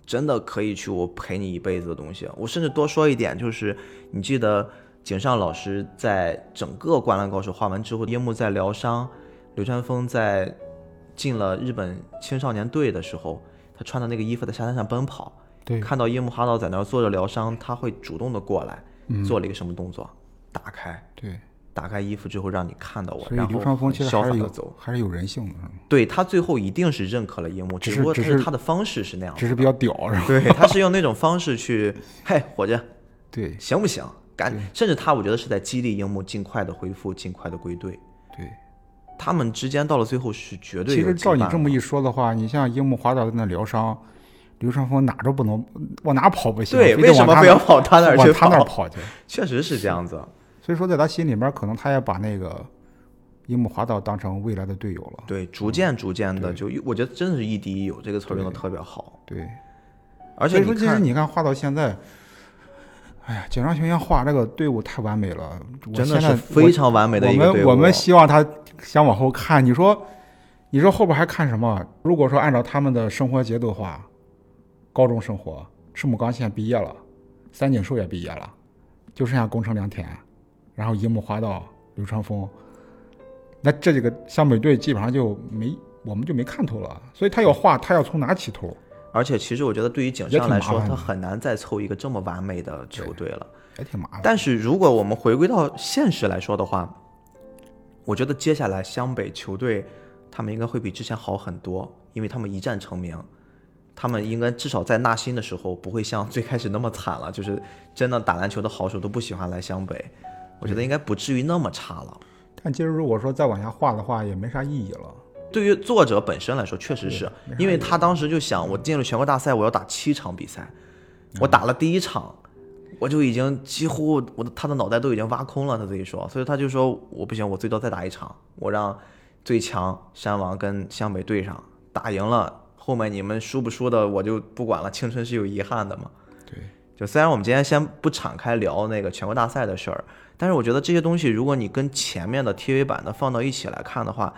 真的可以去我陪你一辈子的东西。我甚至多说一点，就是你记得。井上老师在整个《灌篮高手》画完之后，樱木在疗伤，流川枫在进了日本青少年队的时候，他穿的那个衣服在沙滩上奔跑，对，看到樱木花道在那儿坐着疗伤，他会主动的过来，做了一个什么动作？打开，对，打开衣服之后让你看到我，所以流川枫其实还是有走，还是有人性的，对他最后一定是认可了樱木，只不过是他的方式是那样，只是比较屌，是吧？对，他是用那种方式去，嘿，伙计，对，行不行？赶，甚至他，我觉得是在激励樱木尽快的恢复，尽快的归队。对，他们之间到了最后是绝对。其实照你这么一说的话，你像樱木花道在那疗伤，流川枫哪都不能往哪跑不行？对，为什么不要跑他那儿去？往他那儿跑去？确实是这样子。所以说，在他心里面，可能他也把那个樱木花道当成未来的队友了。对，逐渐逐渐的，就我觉得真的是亦敌亦友，这个词用的特别好。对，而且说，其实你看画到现在。哎呀，井上雄彦画这个队伍太完美了，真的是非常完美的一个队伍。我们我们希望他想往后看，你说，你说后边还看什么？如果说按照他们的生活节奏的话，高中生活，赤木刚宪毕业了，三井寿也毕业了，就剩下宫城良田，然后樱木花道、流川枫，那这几个湘北队基本上就没，我们就没看头了。所以他要画，他要从哪起头？而且，其实我觉得对于井上来说，他很难再凑一个这么完美的球队了，还挺麻烦。但是，如果我们回归到现实来说的话，我觉得接下来湘北球队他们应该会比之前好很多，因为他们一战成名，他们应该至少在纳新的时候不会像最开始那么惨了，就是真的打篮球的好手都不喜欢来湘北，我觉得应该不至于那么差了。但其实如果说再往下画的话，也没啥意义了。对于作者本身来说，确实是因为他当时就想，我进入全国大赛，我要打七场比赛，我打了第一场，我就已经几乎我的他的脑袋都已经挖空了，他自己说，所以他就说我不行，我最多再打一场，我让最强山王跟湘北对上，打赢了，后面你们输不输的我就不管了，青春是有遗憾的嘛。对，就虽然我们今天先不敞开聊那个全国大赛的事儿，但是我觉得这些东西，如果你跟前面的 TV 版的放到一起来看的话。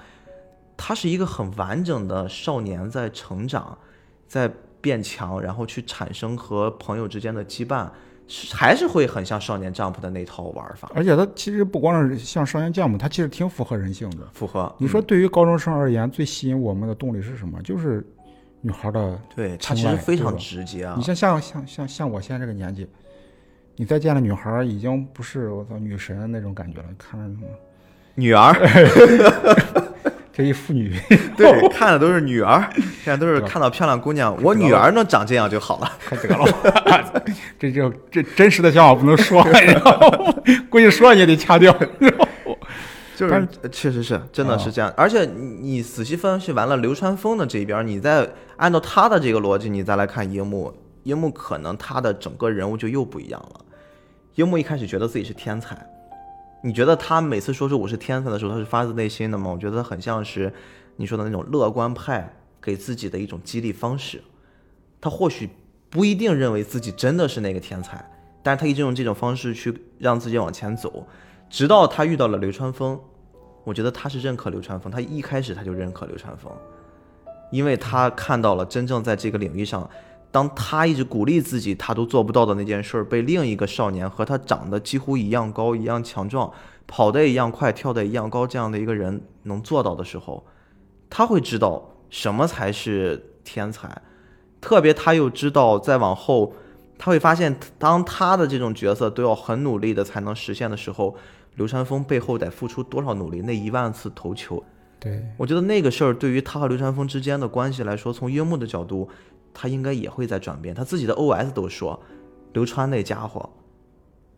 它是一个很完整的少年在成长，在变强，然后去产生和朋友之间的羁绊，还是会很像少年 Jump 的那套玩法。而且它其实不光是像少年 Jump，它其实挺符合人性的。符合。你说对于高中生而言，最吸引我们的动力是什么？就是女孩的。对她其实非常直接啊。你像像像像像我现在这个年纪，你再见了女孩，已经不是我操女神那种感觉了。看什么？女儿。这一妇女，对，看的都是女儿，现在都是看到漂亮姑娘，我女儿能长这样就好了，太得了。这就这真实的想法不能说，估计说了也得掐掉。就是确实是，真的是这样。而且你仔细分析完了流川枫的这一边，你再按照他的这个逻辑，你再来看樱木，樱木可能他的整个人物就又不一样了。樱木一开始觉得自己是天才。你觉得他每次说出我是天才的时候，他是发自内心的吗？我觉得很像是你说的那种乐观派给自己的一种激励方式。他或许不一定认为自己真的是那个天才，但是他一直用这种方式去让自己往前走，直到他遇到了流川枫，我觉得他是认可流川枫，他一开始他就认可流川枫，因为他看到了真正在这个领域上，当他一直鼓励自己他都做不到的那件事儿，被另一个少年和他长得几乎一样高、一样强壮、跑得一样快、跳得一样高这样的一个人能做到的时候，他会知道什么才是天才，特别他又知道再往后。他会发现，当他的这种角色都要很努力的才能实现的时候，流川枫背后得付出多少努力？那一万次投球，对，我觉得那个事儿对于他和流川枫之间的关系来说，从樱木的角度，他应该也会在转变。他自己的 OS 都说，流川那家伙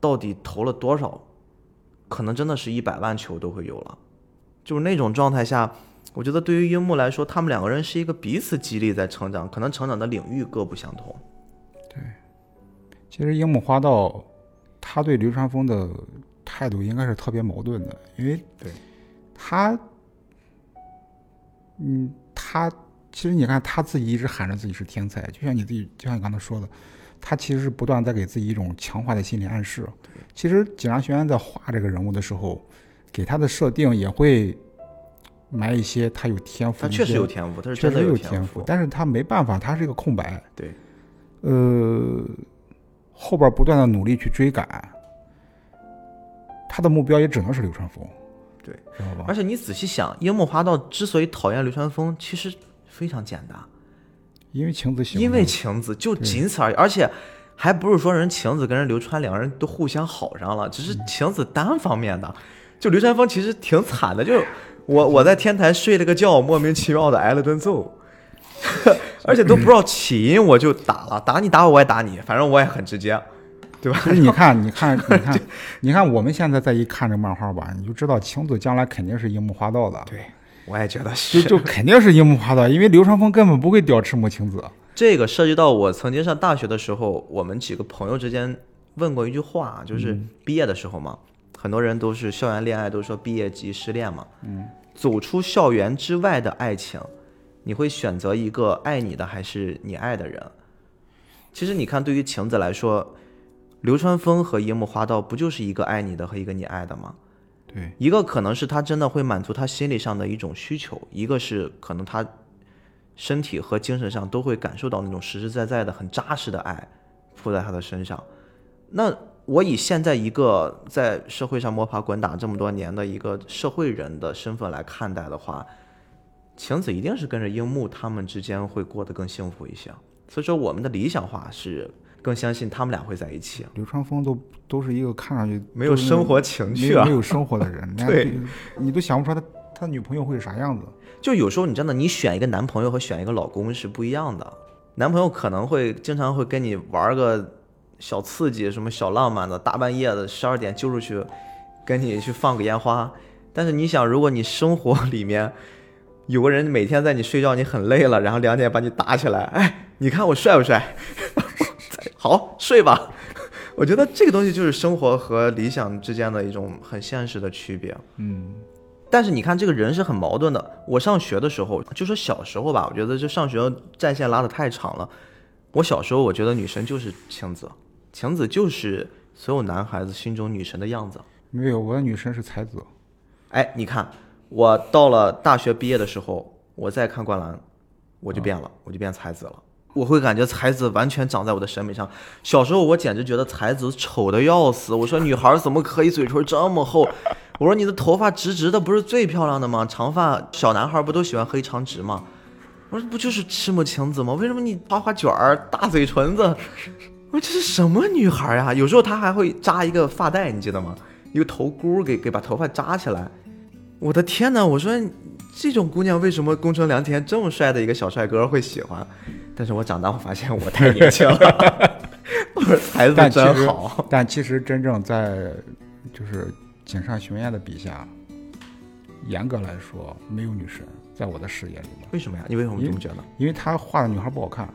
到底投了多少？可能真的是一百万球都会有了。就是那种状态下，我觉得对于樱木来说，他们两个人是一个彼此激励在成长，可能成长的领域各不相同。对。其实樱木花道，他对流川枫的态度应该是特别矛盾的，因为对他，嗯，他其实你看他自己一直喊着自己是天才，就像你自己，就像你刚才说的，他其实是不断在给自己一种强化的心理暗示。其实井上学院在画这个人物的时候，给他的设定也会埋一些他有天赋，他确实有天赋，他是确实有天赋，但是他没办法，他是一个空白。对，呃。后边不断的努力去追赶，他的目标也只能是流川枫，对，知道吧？而且你仔细想，樱木花道之所以讨厌流川枫，其实非常简单，因为晴子喜欢，因为晴子就仅此而已，而且还不是说人晴子跟人流川两个人都互相好上了，只是晴子单方面的。就流川枫其实挺惨的，就我我在天台睡了个觉，莫名其妙的挨了顿揍。而且都不知道起因，我就打了，打你打我，我也打你，反正我也很直接，对吧？其实你看，你看，你 看，你看，我们现在再一看这漫画吧，你就知道晴子将来肯定是樱木花道的。对，我也觉得是，就就肯定是樱木花道，因为流川枫根本不会屌赤木晴子。这个涉及到我曾经上大学的时候，我们几个朋友之间问过一句话，就是毕业的时候嘛，很多人都是校园恋爱，都说毕业即失恋嘛。嗯，走出校园之外的爱情。你会选择一个爱你的还是你爱的人？其实你看，对于晴子来说，流川枫和樱木花道不就是一个爱你的和一个你爱的吗？对，一个可能是他真的会满足他心理上的一种需求，一个是可能他身体和精神上都会感受到那种实实在在的很扎实的爱附在他的身上。那我以现在一个在社会上摸爬滚打这么多年的一个社会人的身份来看待的话。晴子一定是跟着樱木他们之间会过得更幸福一些，所以说我们的理想化是更相信他们俩会在一起。流川枫都都是一个看上去没有生活情趣、没有生活的人，对，你都想不出来他他女朋友会是啥样子。就有时候你真的，你选一个男朋友和选一个老公是不一样的。男朋友可能会经常会跟你玩个小刺激，什么小浪漫的，大半夜的十二点揪出去跟你去放个烟花。但是你想，如果你生活里面。有个人每天在你睡觉，你很累了，然后两点把你打起来，哎，你看我帅不帅？好，睡吧。我觉得这个东西就是生活和理想之间的一种很现实的区别。嗯，但是你看这个人是很矛盾的。我上学的时候，就说小时候吧，我觉得这上学战线拉的太长了。我小时候我觉得女神就是晴子，晴子就是所有男孩子心中女神的样子。没有，我的女神是才子。哎，你看。我到了大学毕业的时候，我再看灌篮，我就变了，我就变才子了。我会感觉才子完全长在我的审美上。小时候我简直觉得才子丑的要死。我说女孩怎么可以嘴唇这么厚？我说你的头发直直的不是最漂亮的吗？长发小男孩不都喜欢黑长直吗？我说不就是赤木晴子吗？为什么你花花卷儿、大嘴唇子？我说这是什么女孩呀？有时候她还会扎一个发带，你记得吗？一个头箍给给把头发扎起来。我的天哪！我说这种姑娘为什么宫城良田这么帅的一个小帅哥会喜欢？但是我长大后发现我太年轻了。我说才子真好。但其实真正在就是井上雄彦的笔下，严格来说没有女神，在我的视野里面。为什么呀？你为什么这么觉得？因为他画的女孩不好看。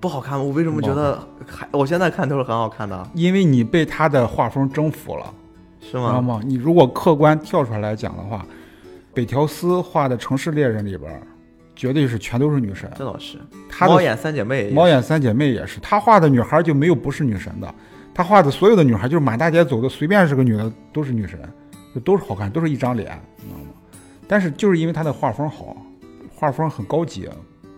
不好看吗？我为什么觉得还？我现在看都是很好看的。因为你被他的画风征服了。是吗？你如果客观跳出来来讲的话，北条司画的《城市猎人》里边，绝对是全都是女神。这倒是。猫眼三姐妹，猫眼三姐妹也是。他画的女孩就没有不是女神的。他画的所有的女孩，就是满大街走的，随便是个女的都是女神，就都是好看，都是一张脸，你知道吗？但是就是因为他的画风好，画风很高级，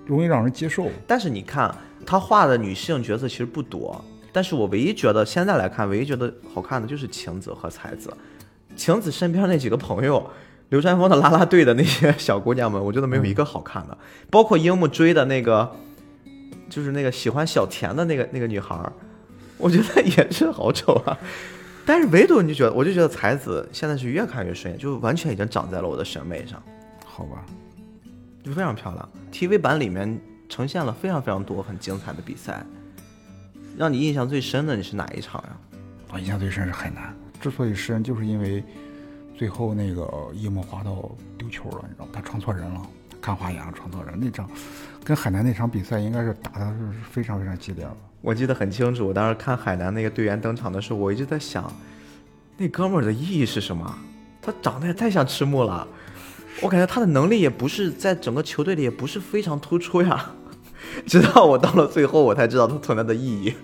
容易让人接受。但是你看他画的女性角色其实不多，但是我唯一觉得现在来看，唯一觉得好看的就是晴子和才子。晴子身边那几个朋友，流川枫的啦啦队的那些小姑娘们，我觉得没有一个好看的。包括樱木追的那个，就是那个喜欢小田的那个那个女孩儿，我觉得也是好丑啊。但是唯独你就觉得，我就觉得才子现在是越看越顺眼，就完全已经长在了我的审美上，好吧，就非常漂亮。TV 版里面呈现了非常非常多很精彩的比赛，让你印象最深的你是哪一场呀？我印象最深是海南，之所以深，就是因为最后那个樱木花道丢球了，你知道吗？他传错人了，看花眼了传错人，那场跟海南那场比赛应该是打的是非常非常激烈的。我记得很清楚，我当时看海南那个队员登场的时候，我一直在想，那哥们儿的意义是什么？他长得也太像赤木了，我感觉他的能力也不是在整个球队里也不是非常突出呀。直到我到了最后，我才知道他存在的意义。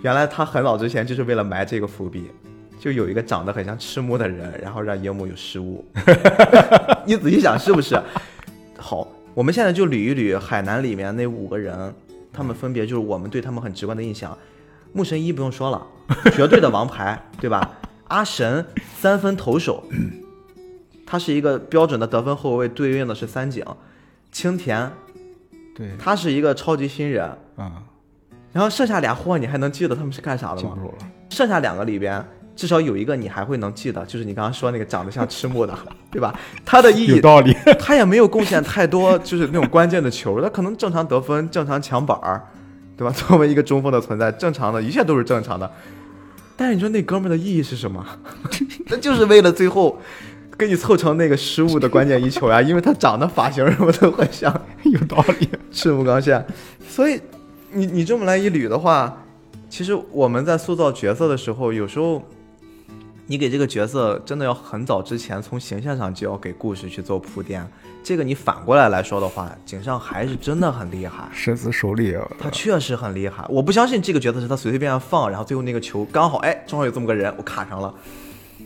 原来他很早之前就是为了埋这个伏笔，就有一个长得很像赤木的人，然后让樱木有失误。你仔细想是不是？好，我们现在就捋一捋海南里面那五个人。他们分别就是我们对他们很直观的印象，木神一不用说了，绝对的王牌，对吧？阿神三分投手，他是一个标准的得分后卫，对应的是三井。青田，对，他是一个超级新人啊。然后剩下俩货，你还能记得他们是干啥的吗？剩下两个里边，至少有一个你还会能记得，就是你刚刚说那个长得像赤木的，对吧？他的意义有道理。他也没有贡献太多，就是那种关键的球，他可能正常得分、正常抢板儿，对吧？作为一个中锋的存在，正常的一切都是正常的。但是你说那哥们儿的意义是什么？那就是为了最后给你凑成那个失误的关键一球呀，因为他长得发型什么都很像，有道理。赤木刚宪，所以你你这么来一捋的话，其实我们在塑造角色的时候，有时候。你给这个角色真的要很早之前从形象上就要给故事去做铺垫，这个你反过来来说的话，井上还是真的很厉害，深思熟虑。他确实很厉害，我不相信这个角色是他随随便便放，然后最后那个球刚好，哎，正好有这么个人，我卡上了。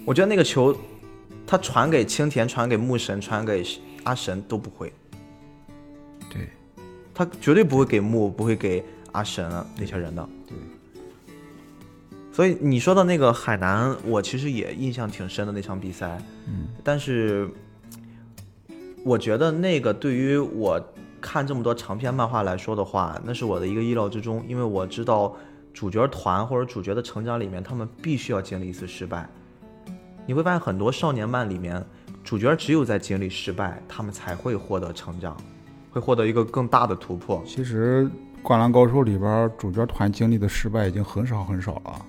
我觉得那个球，他传给青田、传给木神、传给阿神都不会。对，他绝对不会给木，不会给阿神那些人的。对。所以你说的那个海南，我其实也印象挺深的那场比赛，嗯，但是我觉得那个对于我看这么多长篇漫画来说的话，那是我的一个意料之中，因为我知道主角团或者主角的成长里面，他们必须要经历一次失败。你会发现很多少年漫里面，主角只有在经历失败，他们才会获得成长，会获得一个更大的突破。其实《灌篮高手》里边主角团经历的失败已经很少很少了。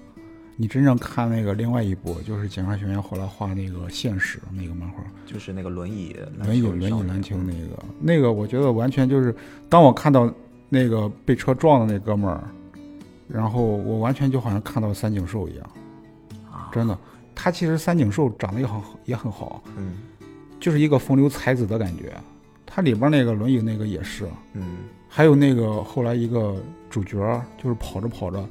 你真正看那个另外一部，就是警察学院后来画那个现实那个漫画，就是那个轮椅轮椅轮椅篮球那个。那个，我觉得完全就是，当我看到那个被车撞的那哥们儿，然后我完全就好像看到三井寿一样，真的，他其实三井寿长得也很也很好，嗯，就是一个风流才子的感觉，他里边那个轮椅那个也是，嗯，还有那个后来一个主角就是跑着跑着。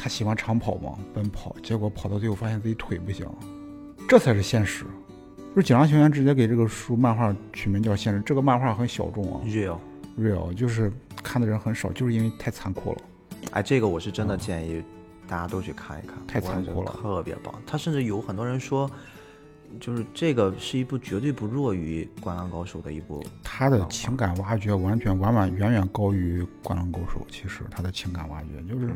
他喜欢长跑嘛，奔跑，结果跑到最后发现自己腿不行，这才是现实。就是警察学员直接给这个书漫画取名叫《现实》，这个漫画很小众啊，real，real，就是看的人很少，就是因为太残酷了。哎，这个我是真的建议大家都去看一看，太残酷了，特别棒。他甚至有很多人说，就是这个是一部绝对不弱于《灌篮高手》的一部。他的情感挖掘完全完完远远高于《灌篮高手》，其实他的情感挖掘就是。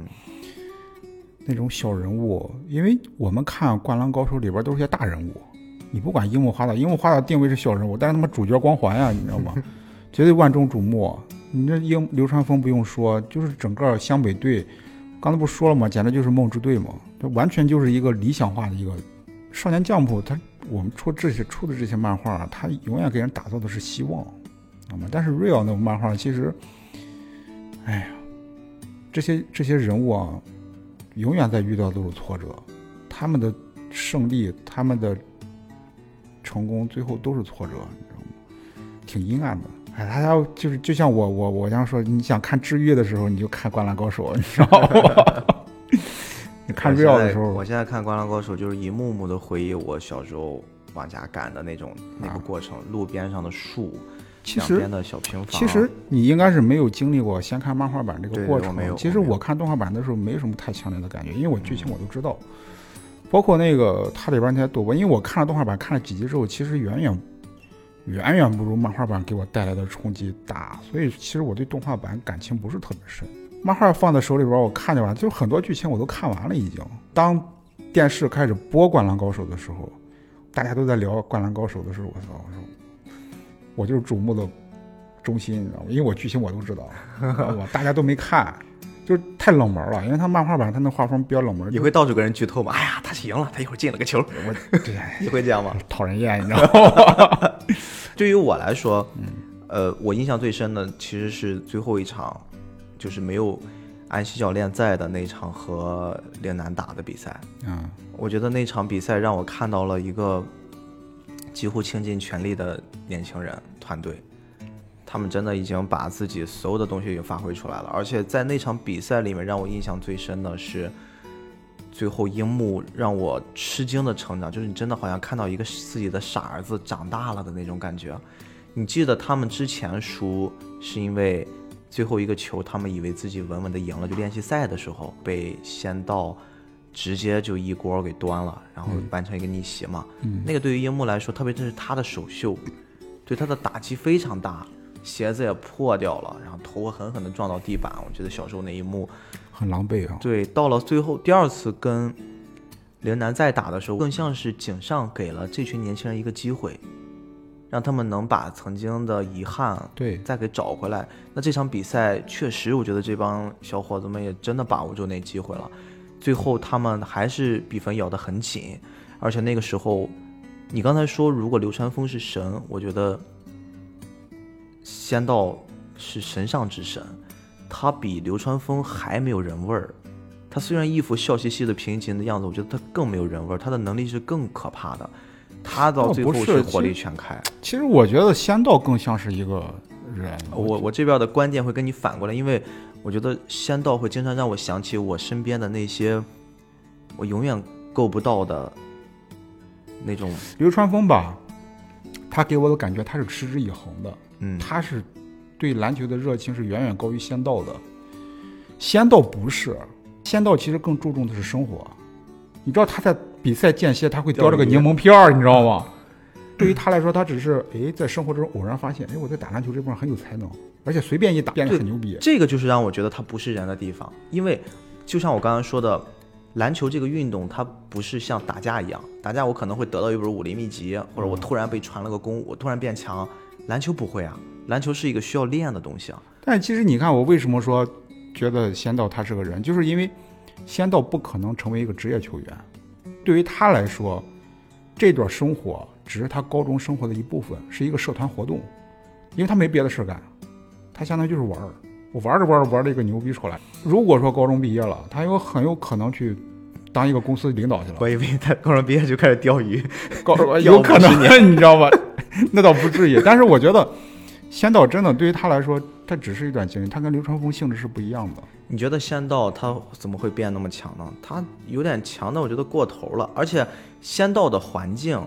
那种小人物，因为我们看《灌篮高手》里边都是些大人物，你不管樱木花道，樱木花道定位是小人物，但是他妈主角光环呀，你知道吗？绝对万众瞩目。你这樱流川枫不用说，就是整个湘北队，刚才不说了吗？简直就是梦之队嘛，这完全就是一个理想化的一个少年将谱。他我们出这些出的这些漫画，他永远给人打造的是希望，知道吗？但是 real 那种漫画其实，哎呀，这些这些人物啊。永远在遇到都是挫折，他们的胜利，他们的成功，最后都是挫折，你知道吗？挺阴暗的。哎，大家就是就像我我我想说，你想看治愈的时候，你就看《灌篮高手》，你知道吗？你看 real 的时候我，现在看《灌篮高手》，就是一幕幕的回忆我小时候往家赶的那种那个啊过程，路边上的树，其实两边的小平房。其实你应该是没有经历过先看漫画版这个过程。没有其实我看动画版的时候没什么太强烈的感觉，因为我剧情我都知道，包括那个它里边那些斗博，因为我看了动画版看了几集之后，其实远远远远不如漫画版给我带来的冲击大，所以其实我对动画版感情不是特别深。漫画放在手里边，我看见完，就很多剧情我都看完了已经。当电视开始播《灌篮高手》的时候，大家都在聊《灌篮高手》的时候，我操，我说我就是瞩目的中心，你知道吗？因为我剧情我都知道，我大家都没看，就是太冷门了。因为他漫画版他那画风比较冷门，就你会到处跟人剧透吗？哎呀，他赢了，他一会儿进了个球，我对你会这样吗？讨人厌，你知道吗？对于我来说，嗯呃，我印象最深的其实是最后一场，就是没有安西教练在的那场和陵南打的比赛。嗯，我觉得那场比赛让我看到了一个几乎倾尽全力的年轻人团队，他们真的已经把自己所有的东西给发挥出来了。而且在那场比赛里面，让我印象最深的是最后樱木让我吃惊的成长，就是你真的好像看到一个自己的傻儿子长大了的那种感觉。你记得他们之前输是因为最后一个球，他们以为自己稳稳的赢了，就练习赛的时候被先到直接就一锅给端了，然后完成一个逆袭嘛。嗯那个对于樱木来说，特别这是他的首秀，对他的打击非常大，鞋子也破掉了，然后头狠狠地撞到地板。我觉得小时候那一幕，很狼狈啊。对，到了最后第二次跟陵南再打的时候，更像是井上给了这群年轻人一个机会，让他们能把曾经的遗憾对，再给找回来。那这场比赛确实，我觉得这帮小伙子们也真的把握住那机会了。最后他们还是比分咬得很紧，而且那个时候，你刚才说如果流川枫是神，我觉得仙道是神上之神，他比流川枫还没有人味儿。他虽然一副笑嘻嘻的平静的样子，我觉得他更没有人味儿，他的能力是更可怕的。他到最后是火力全开。其实我觉得仙道更像是一个人。我我这边的观点会跟你反过来，因为我觉得仙道会经常让我想起我身边的那些我永远够不到的那种，流川枫吧，他给我的感觉他是持之以恒的，嗯，他是对篮球的热情是远远高于仙道的。仙道不是，仙道其实更注重的是生活。你知道他在比赛间歇他会叼着个柠檬片儿，你知道吗？对于他来说，他只是哎在生活中偶然发现，哎我在打篮球这部分很有才能，而且随便一打变得很牛逼。这个就是让我觉得他不是人的地方，因为就像我刚刚说的，篮球这个运动它不是像打架一样，打架我可能会得到一本武林秘籍，或者我突然被传了个功，我突然变强，篮球不会啊，篮球是一个需要练的东西啊，但其实你看，我为什么说觉得仙道他是个人，就是因为仙道不可能成为一个职业球员，对于他来说，这段生活只是他高中生活的一部分，是一个社团活动，因为他没别的事干，他相当于就是玩儿。我玩着玩着玩了一个牛逼出来。如果说高中毕业了，他有很有可能去当一个公司领导去了，我以为他高中毕业就开始钓鱼，高 钓有可能50，你知道吧？那倒不至于，但是我觉得仙道真的对于他来说，他只是一段经历，他跟流川枫性质是不一样的。你觉得仙道他怎么会变那么强呢？他有点强的，我觉得过头了。而且仙道的环境，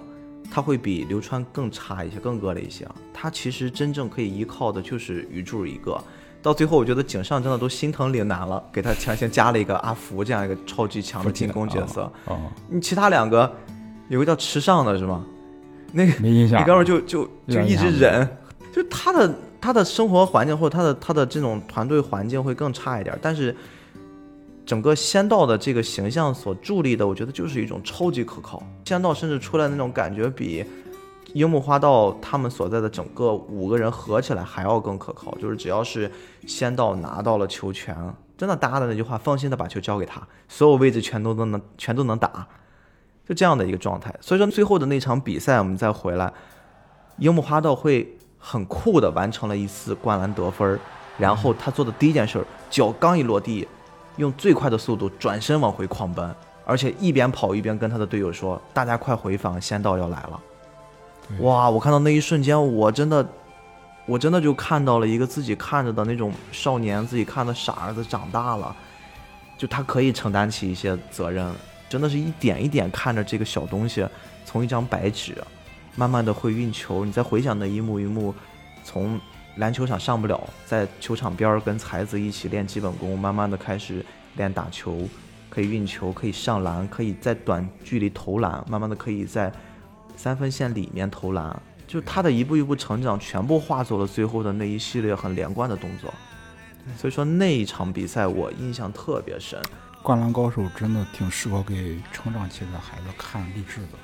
他会比流川更差一些，更恶劣一些啊。他其实真正可以依靠的就是鱼柱一个。到最后，我觉得井上真的都心疼岭南了，给他强行加了一个阿福这样一个超级强的进攻角色。啊，你其他两个，有个叫池上的是吗？那个没印象。你哥们儿就就就一直忍，就他的他的生活环境或者他的他的这种团队环境会更差一点，但是整个仙道的这个形象所助力的，我觉得就是一种超级可靠。仙道甚至出来那种感觉比樱木花道他们所在的整个五个人合起来还要更可靠，就是只要是仙道拿到了球权，真的大家的那句话，放心的把球交给他，所有位置全都都能全都能打。就这样的一个状态。所以说最后的那场比赛，我们再回来，樱木花道会很酷的完成了一次灌篮得分，然后他做的第一件事儿，脚刚一落地，用最快的速度转身往回狂奔，而且一边跑一边跟他的队友说：“大家快回防，仙道要来了。”哇！我看到那一瞬间，我真的，我真的就看到了一个自己看着的那种少年，自己看的傻儿子长大了。就他可以承担起一些责任，真的是一点一点看着这个小东西从一张白纸，慢慢的会运球。你再回想那一幕一幕，从篮球场上不了，在球场边儿跟才子一起练基本功，慢慢的开始练打球，可以运球，可以上篮，可以在短距离投篮，慢慢的可以在三分线里面投篮。就他的一步一步成长，全部化作了最后的那一系列很连贯的动作。所以说那一场比赛我印象特别深。灌篮高手真的挺适合给成长期的孩子看励志的，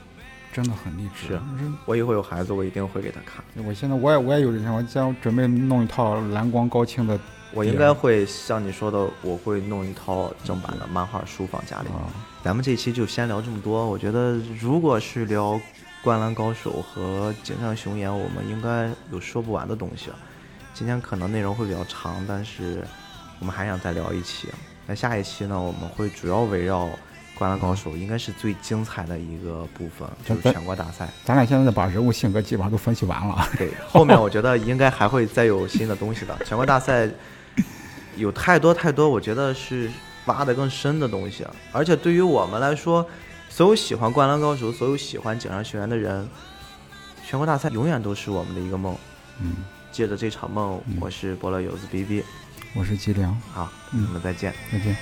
真的很励志。是我以后有孩子，我一定会给他看。我现在我也我也有这想，我将准备弄一套蓝光高清的。我应该会像你说的，我会弄一套正版的漫画书放家里。咱们这期就先聊这么多。我觉得如果是聊《灌篮高手》和《井上雄彦》，我们应该有说不完的东西。今天可能内容会比较长，但是我们还想再聊一期。那下一期呢，我们会主要围绕《灌篮高手》，应该是最精彩的一个部分，就是全国大赛。咱俩现在把人物性格基本上都分析完了。对，后面我觉得应该还会再有新的东西的。全国大赛有太多太多，我觉得是挖的更深的东西。而且对于我们来说，所有喜欢《灌篮高手》、所有喜欢井上学员的人，全国大赛永远都是我们的一个梦。嗯。借着这场梦，我是伯乐游子 B B，我是吉良，好，我们再见，再见。